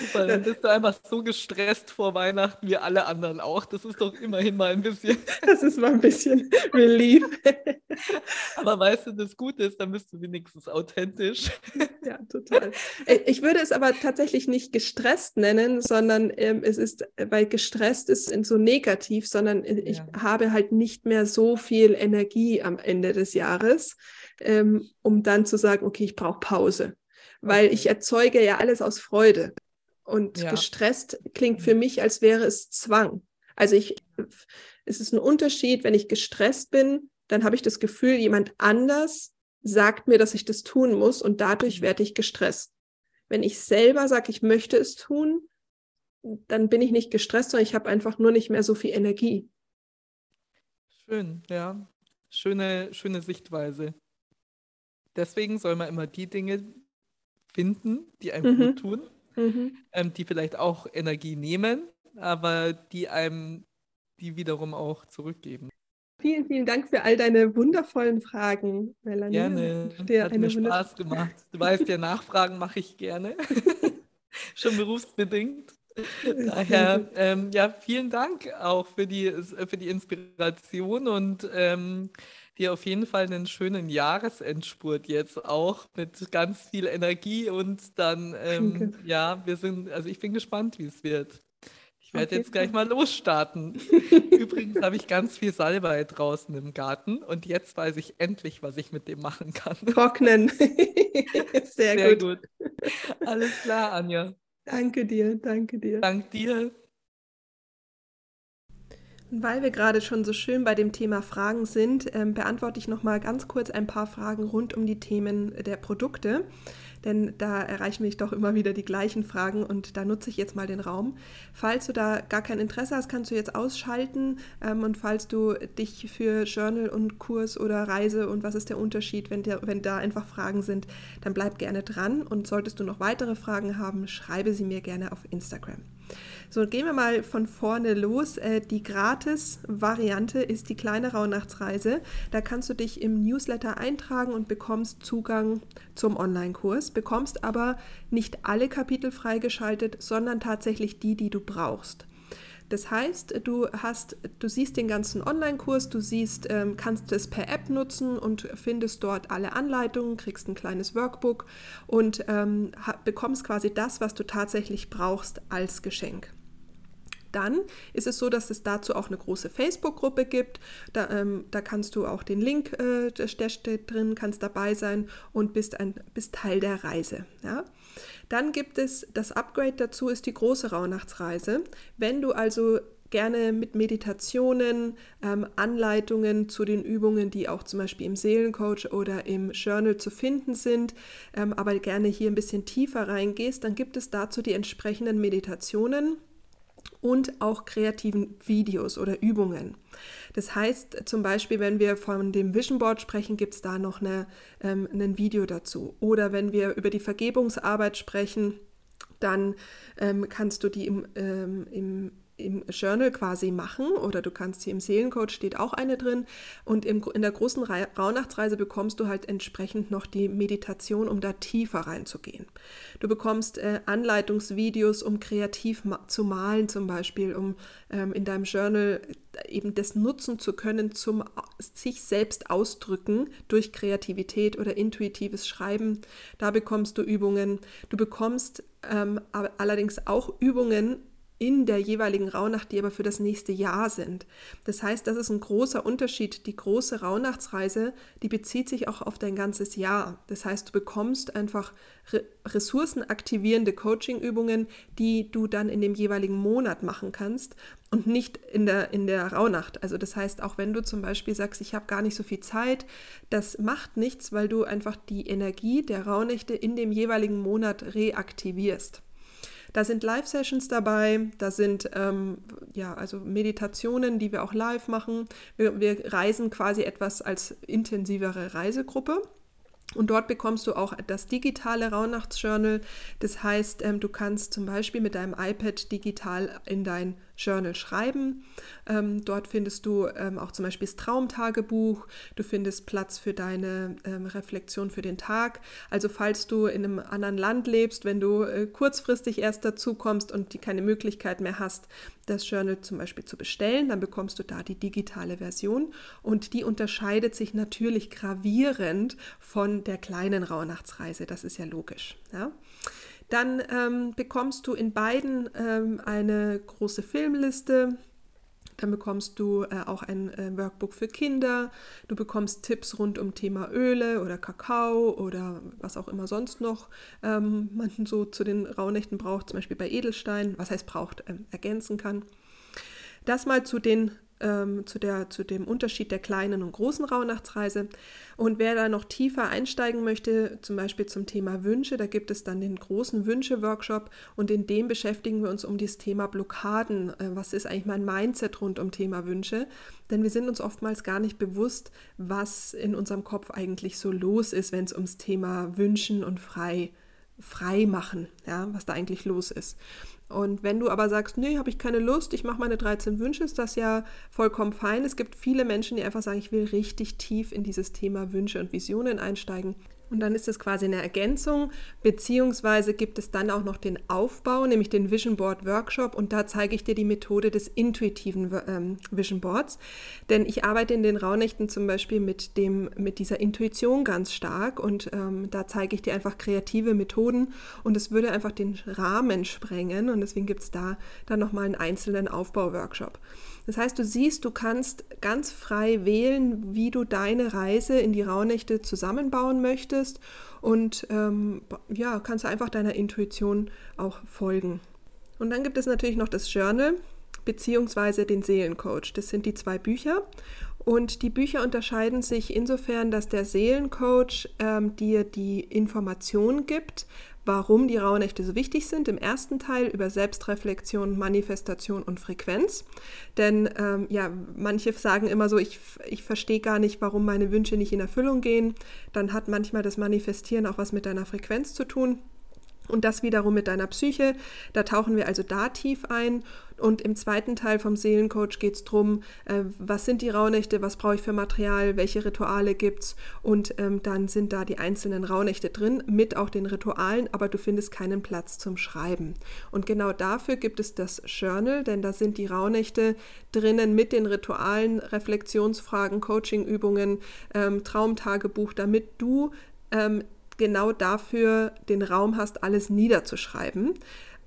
Super, dann bist du einfach so gestresst vor Weihnachten wie alle anderen auch. Das ist doch immerhin mal ein bisschen. *laughs* Das ist mal ein bisschen Relief. *laughs* Aber weißt du, das Gute ist, dann bist du wenigstens authentisch. *laughs* Ja, total. Äh, ich würde es aber tatsächlich nicht gestresst nennen, sondern ähm, es ist, weil gestresst ist so negativ, sondern ich ja. habe halt nicht mehr so viel Energie am Ende des Jahres, ähm, um dann zu sagen, okay, ich brauche Pause weil ich erzeuge ja alles aus Freude. Und ja. gestresst klingt für mich, als wäre es Zwang. Also ich, es ist ein Unterschied, wenn ich gestresst bin, dann habe ich das Gefühl, jemand anders sagt mir, dass ich das tun muss und dadurch mhm. werde ich gestresst. Wenn ich selber sage, ich möchte es tun, dann bin ich nicht gestresst, sondern ich habe einfach nur nicht mehr so viel Energie. Schön, ja. Schöne, schöne Sichtweise. Deswegen soll man immer die Dinge finden, die einem mhm. gut tun mhm. ähm, die vielleicht auch Energie nehmen, aber die einem die wiederum auch zurückgeben. Vielen, vielen Dank für all deine wundervollen Fragen, Melanie. Gerne. Dir Hat mir Spaß gemacht. Du weißt ja, Nachfragen mache ich gerne. *laughs* Schon berufsbedingt. Daher, ähm, ja, vielen Dank auch für die, für die Inspiration und ähm, dir auf jeden Fall einen schönen Jahresendspurt jetzt auch mit ganz viel Energie und dann, ähm, ja, wir sind, also ich bin gespannt, wie es wird. Ich werde jetzt gleich mal losstarten. *laughs* Übrigens habe ich ganz viel Salbei draußen im Garten und jetzt weiß ich endlich, was ich mit dem machen kann. Trocknen. *laughs* Sehr, Sehr gut. gut. Alles klar, Anja. Danke dir, danke dir. Dank dir. Weil wir gerade schon so schön bei dem Thema Fragen sind, ähm, beantworte ich noch mal ganz kurz ein paar Fragen rund um die Themen der Produkte, denn da erreichen mich doch immer wieder die gleichen Fragen und da nutze ich jetzt mal den Raum. Falls du da gar kein Interesse hast, kannst du jetzt ausschalten ähm, und falls du dich für Journal und Kurs oder Reise und was ist der Unterschied, wenn, der, wenn da einfach Fragen sind, dann bleib gerne dran und solltest du noch weitere Fragen haben, schreibe sie mir gerne auf Instagram. So, gehen wir mal von vorne los. Äh, die Gratis-Variante ist die kleine Rauhnachtsreise. Da kannst du dich im Newsletter eintragen und bekommst Zugang zum Online-Kurs, bekommst aber nicht alle Kapitel freigeschaltet, sondern tatsächlich die, die du brauchst. Das heißt, du hast, du siehst den ganzen Online-Kurs, du siehst, ähm, kannst es per App nutzen und findest dort alle Anleitungen, kriegst ein kleines Workbook und ähm, bekommst quasi das, was du tatsächlich brauchst, als Geschenk. Dann ist es so, dass es dazu auch eine große Facebook-Gruppe gibt. Da, ähm, da, kannst du auch den Link, äh, der steht drin, kannst dabei sein und bist, ein, bist Teil der Reise. Ja? Dann gibt es das Upgrade dazu, ist die große Rauhnachtsreise. Wenn du also gerne mit Meditationen, ähm, Anleitungen zu den Übungen, die auch zum Beispiel im Seelencoach oder im Journal zu finden sind, ähm, aber gerne hier ein bisschen tiefer reingehst, dann gibt es dazu die entsprechenden Meditationen und auch kreativen Videos oder Übungen. Das heißt zum Beispiel, wenn wir von dem Vision Board sprechen, gibt es da noch eine, ähm, ein Video dazu. Oder wenn wir über die Vergebungsarbeit sprechen, dann ähm, kannst du die im, ähm, im im Journal quasi machen oder du kannst hier im Seelencoach steht auch eine drin und im, in der großen Rauhnachtsreise bekommst du halt entsprechend noch die Meditation, um da tiefer reinzugehen. Du bekommst äh, Anleitungsvideos, um kreativ ma zu malen zum Beispiel, um ähm, in deinem Journal eben das nutzen zu können zum sich selbst ausdrücken durch Kreativität oder intuitives Schreiben. Da bekommst du Übungen. Du bekommst ähm, allerdings auch Übungen, in der jeweiligen Rauhnacht, die aber für das nächste Jahr sind. Das heißt, das ist ein großer Unterschied. Die große Rauhnachtsreise, die bezieht sich auch auf dein ganzes Jahr. Das heißt, du bekommst einfach ressourcenaktivierende Coachingübungen, die du dann in dem jeweiligen Monat machen kannst und nicht in der, in der Rauhnacht. Also das heißt, auch wenn du zum Beispiel sagst, ich habe gar nicht so viel Zeit, das macht nichts, weil du einfach die Energie der Rauhnächte in dem jeweiligen Monat reaktivierst. Da sind Live-Sessions dabei, da sind ähm, ja also Meditationen, die wir auch live machen. Wir, wir reisen quasi etwas als intensivere Reisegruppe. Und dort bekommst du auch das digitale Rauhnachtsjournal. Das heißt, ähm, du kannst zum Beispiel mit deinem iPad digital in dein Journal schreiben. Ähm, dort findest du ähm, auch zum Beispiel das Traumtagebuch. Du findest Platz für deine ähm, Reflexion für den Tag. Also falls du in einem anderen Land lebst, wenn du äh, kurzfristig erst dazu kommst und die keine Möglichkeit mehr hast, das Journal zum Beispiel zu bestellen, dann bekommst du da die digitale Version und die unterscheidet sich natürlich gravierend von der kleinen Rauhnachtsreise. Das ist ja logisch. Ja? Dann ähm, bekommst du in beiden ähm, eine große Filmliste. Dann bekommst du äh, auch ein äh, Workbook für Kinder. Du bekommst Tipps rund um Thema Öle oder Kakao oder was auch immer sonst noch ähm, man so zu den Rauhnächten braucht, zum Beispiel bei Edelstein. Was heißt braucht, ähm, ergänzen kann. Das mal zu den ähm, zu, der, zu dem Unterschied der kleinen und großen Rauhnachtsreise. Und wer da noch tiefer einsteigen möchte, zum Beispiel zum Thema Wünsche, da gibt es dann den großen Wünsche-Workshop und in dem beschäftigen wir uns um das Thema Blockaden. Äh, was ist eigentlich mein Mindset rund um Thema Wünsche? Denn wir sind uns oftmals gar nicht bewusst, was in unserem Kopf eigentlich so los ist, wenn es ums Thema Wünschen und frei frei machen, ja, was da eigentlich los ist. Und wenn du aber sagst, nee, habe ich keine Lust, ich mache meine 13 Wünsche, ist das ja vollkommen fein. Es gibt viele Menschen, die einfach sagen, ich will richtig tief in dieses Thema Wünsche und Visionen einsteigen. Und dann ist es quasi eine Ergänzung, beziehungsweise gibt es dann auch noch den Aufbau, nämlich den Vision Board Workshop. Und da zeige ich dir die Methode des intuitiven ähm, Vision Boards. Denn ich arbeite in den Rauhnächten zum Beispiel mit, dem, mit dieser Intuition ganz stark. Und ähm, da zeige ich dir einfach kreative Methoden. Und es würde einfach den Rahmen sprengen. Und deswegen gibt es da dann nochmal einen einzelnen Aufbau-Workshop. Das heißt, du siehst, du kannst ganz frei wählen, wie du deine Reise in die Rauhnächte zusammenbauen möchtest und ähm, ja, kannst einfach deiner Intuition auch folgen. Und dann gibt es natürlich noch das Journal beziehungsweise den Seelencoach. Das sind die zwei Bücher. Und die Bücher unterscheiden sich insofern, dass der Seelencoach ähm, dir die Information gibt, warum die Rauhnächte so wichtig sind. Im ersten Teil über Selbstreflexion, Manifestation und Frequenz. Denn ähm, ja, manche sagen immer so, ich, ich verstehe gar nicht, warum meine Wünsche nicht in Erfüllung gehen. Dann hat manchmal das Manifestieren auch was mit deiner Frequenz zu tun. Und das wiederum mit deiner Psyche. Da tauchen wir also da tief ein und im zweiten Teil vom Seelencoach geht es darum, äh, was sind die Rauhnächte, was brauche ich für Material, welche Rituale gibt es. Und ähm, dann sind da die einzelnen Rauhnächte drin, mit auch den Ritualen, aber du findest keinen Platz zum Schreiben. Und genau dafür gibt es das Journal, denn da sind die Rauhnächte drinnen mit den Ritualen, Reflexionsfragen, Coachingübungen, ähm, Traumtagebuch, damit du ähm, genau dafür den Raum hast, alles niederzuschreiben.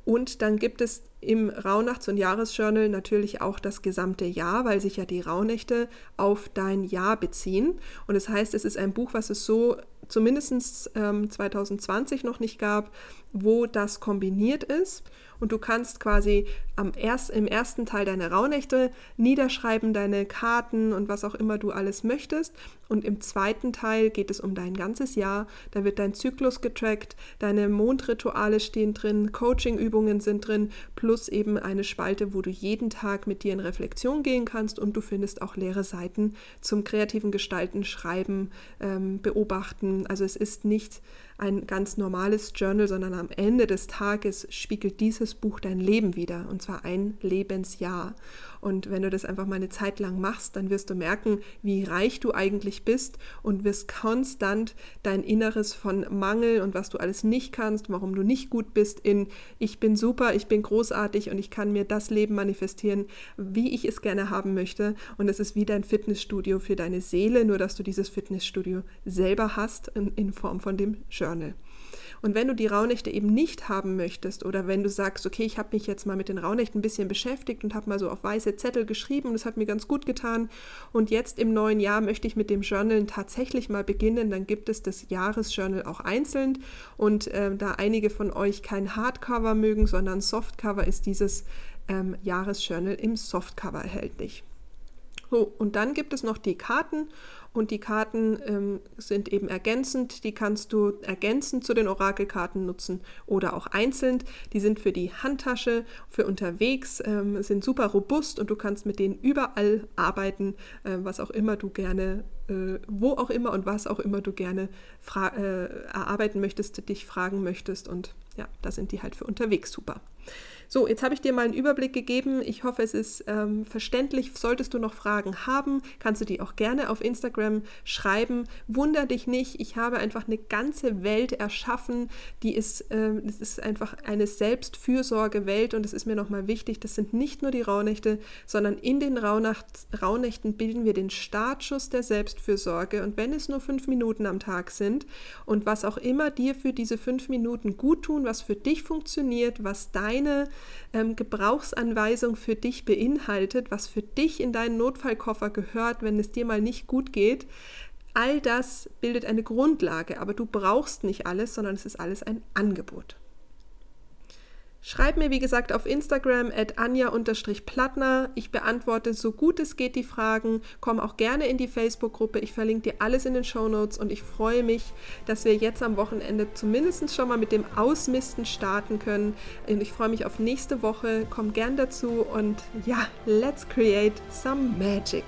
Und dann gibt es im Rauhnachts- und Jahresjournal natürlich auch das gesamte Jahr, weil sich ja die Rauhnächte auf dein Jahr beziehen. Und das heißt, es ist ein Buch, was es so zumindest ähm, 2020 noch nicht gab, wo das kombiniert ist und du kannst quasi am erst, im ersten Teil deine Rauhnächte niederschreiben, deine Karten und was auch immer du alles möchtest. Und im zweiten Teil geht es um dein ganzes Jahr. Da wird dein Zyklus getrackt, deine Mondrituale stehen drin, Coachingübungen sind drin, plus eben eine Spalte, wo du jeden Tag mit dir in Reflexion gehen kannst und du findest auch leere Seiten zum kreativen Gestalten, Schreiben, ähm, Beobachten. Also es ist nicht ein ganz normales Journal, sondern am Ende des Tages spiegelt dieses Buch dein Leben wieder und zwar ein Lebensjahr. Und wenn du das einfach mal eine Zeit lang machst, dann wirst du merken, wie reich du eigentlich bist und wirst konstant dein Inneres von Mangel und was du alles nicht kannst, warum du nicht gut bist, in ich bin super, ich bin großartig und ich kann mir das Leben manifestieren, wie ich es gerne haben möchte. Und es ist wie dein Fitnessstudio für deine Seele, nur dass du dieses Fitnessstudio selber hast in, in Form von dem Journal. Und wenn du die Rauhnächte eben nicht haben möchtest oder wenn du sagst, okay, ich habe mich jetzt mal mit den Rauhnächten ein bisschen beschäftigt und habe mal so auf weiße Zettel geschrieben und das hat mir ganz gut getan und jetzt im neuen Jahr möchte ich mit dem Journalen tatsächlich mal beginnen, dann gibt es das Jahresjournal auch einzeln und äh, da einige von euch kein Hardcover mögen, sondern Softcover ist dieses ähm, Jahresjournal im Softcover erhältlich. So, und dann gibt es noch die Karten und die Karten ähm, sind eben ergänzend. Die kannst du ergänzend zu den Orakelkarten nutzen oder auch einzeln. Die sind für die Handtasche, für unterwegs, ähm, sind super robust und du kannst mit denen überall arbeiten, äh, was auch immer du gerne äh, wo auch immer und was auch immer du gerne äh, erarbeiten möchtest, dich fragen möchtest. Und ja, da sind die halt für unterwegs super. So, jetzt habe ich dir mal einen Überblick gegeben. Ich hoffe, es ist ähm, verständlich. Solltest du noch Fragen haben, kannst du die auch gerne auf Instagram schreiben. Wunder dich nicht, ich habe einfach eine ganze Welt erschaffen, die ist, äh, das ist einfach eine Selbstfürsorge-Welt und es ist mir nochmal wichtig, das sind nicht nur die Rauhnächte, sondern in den Rauhnacht, Rauhnächten bilden wir den Startschuss der Selbstfürsorge und wenn es nur fünf Minuten am Tag sind und was auch immer dir für diese fünf Minuten gut tun, was für dich funktioniert, was deine ähm, Gebrauchsanweisung für dich beinhaltet, was für dich in deinen Notfallkoffer gehört, wenn es dir mal nicht gut geht. All das bildet eine Grundlage, aber du brauchst nicht alles, sondern es ist alles ein Angebot. Schreib mir, wie gesagt, auf Instagram at anja-plattner. Ich beantworte so gut es geht die Fragen. Komm auch gerne in die Facebook-Gruppe. Ich verlinke dir alles in den Show Notes und ich freue mich, dass wir jetzt am Wochenende zumindest schon mal mit dem Ausmisten starten können. Und ich freue mich auf nächste Woche. Komm gern dazu und ja, let's create some magic.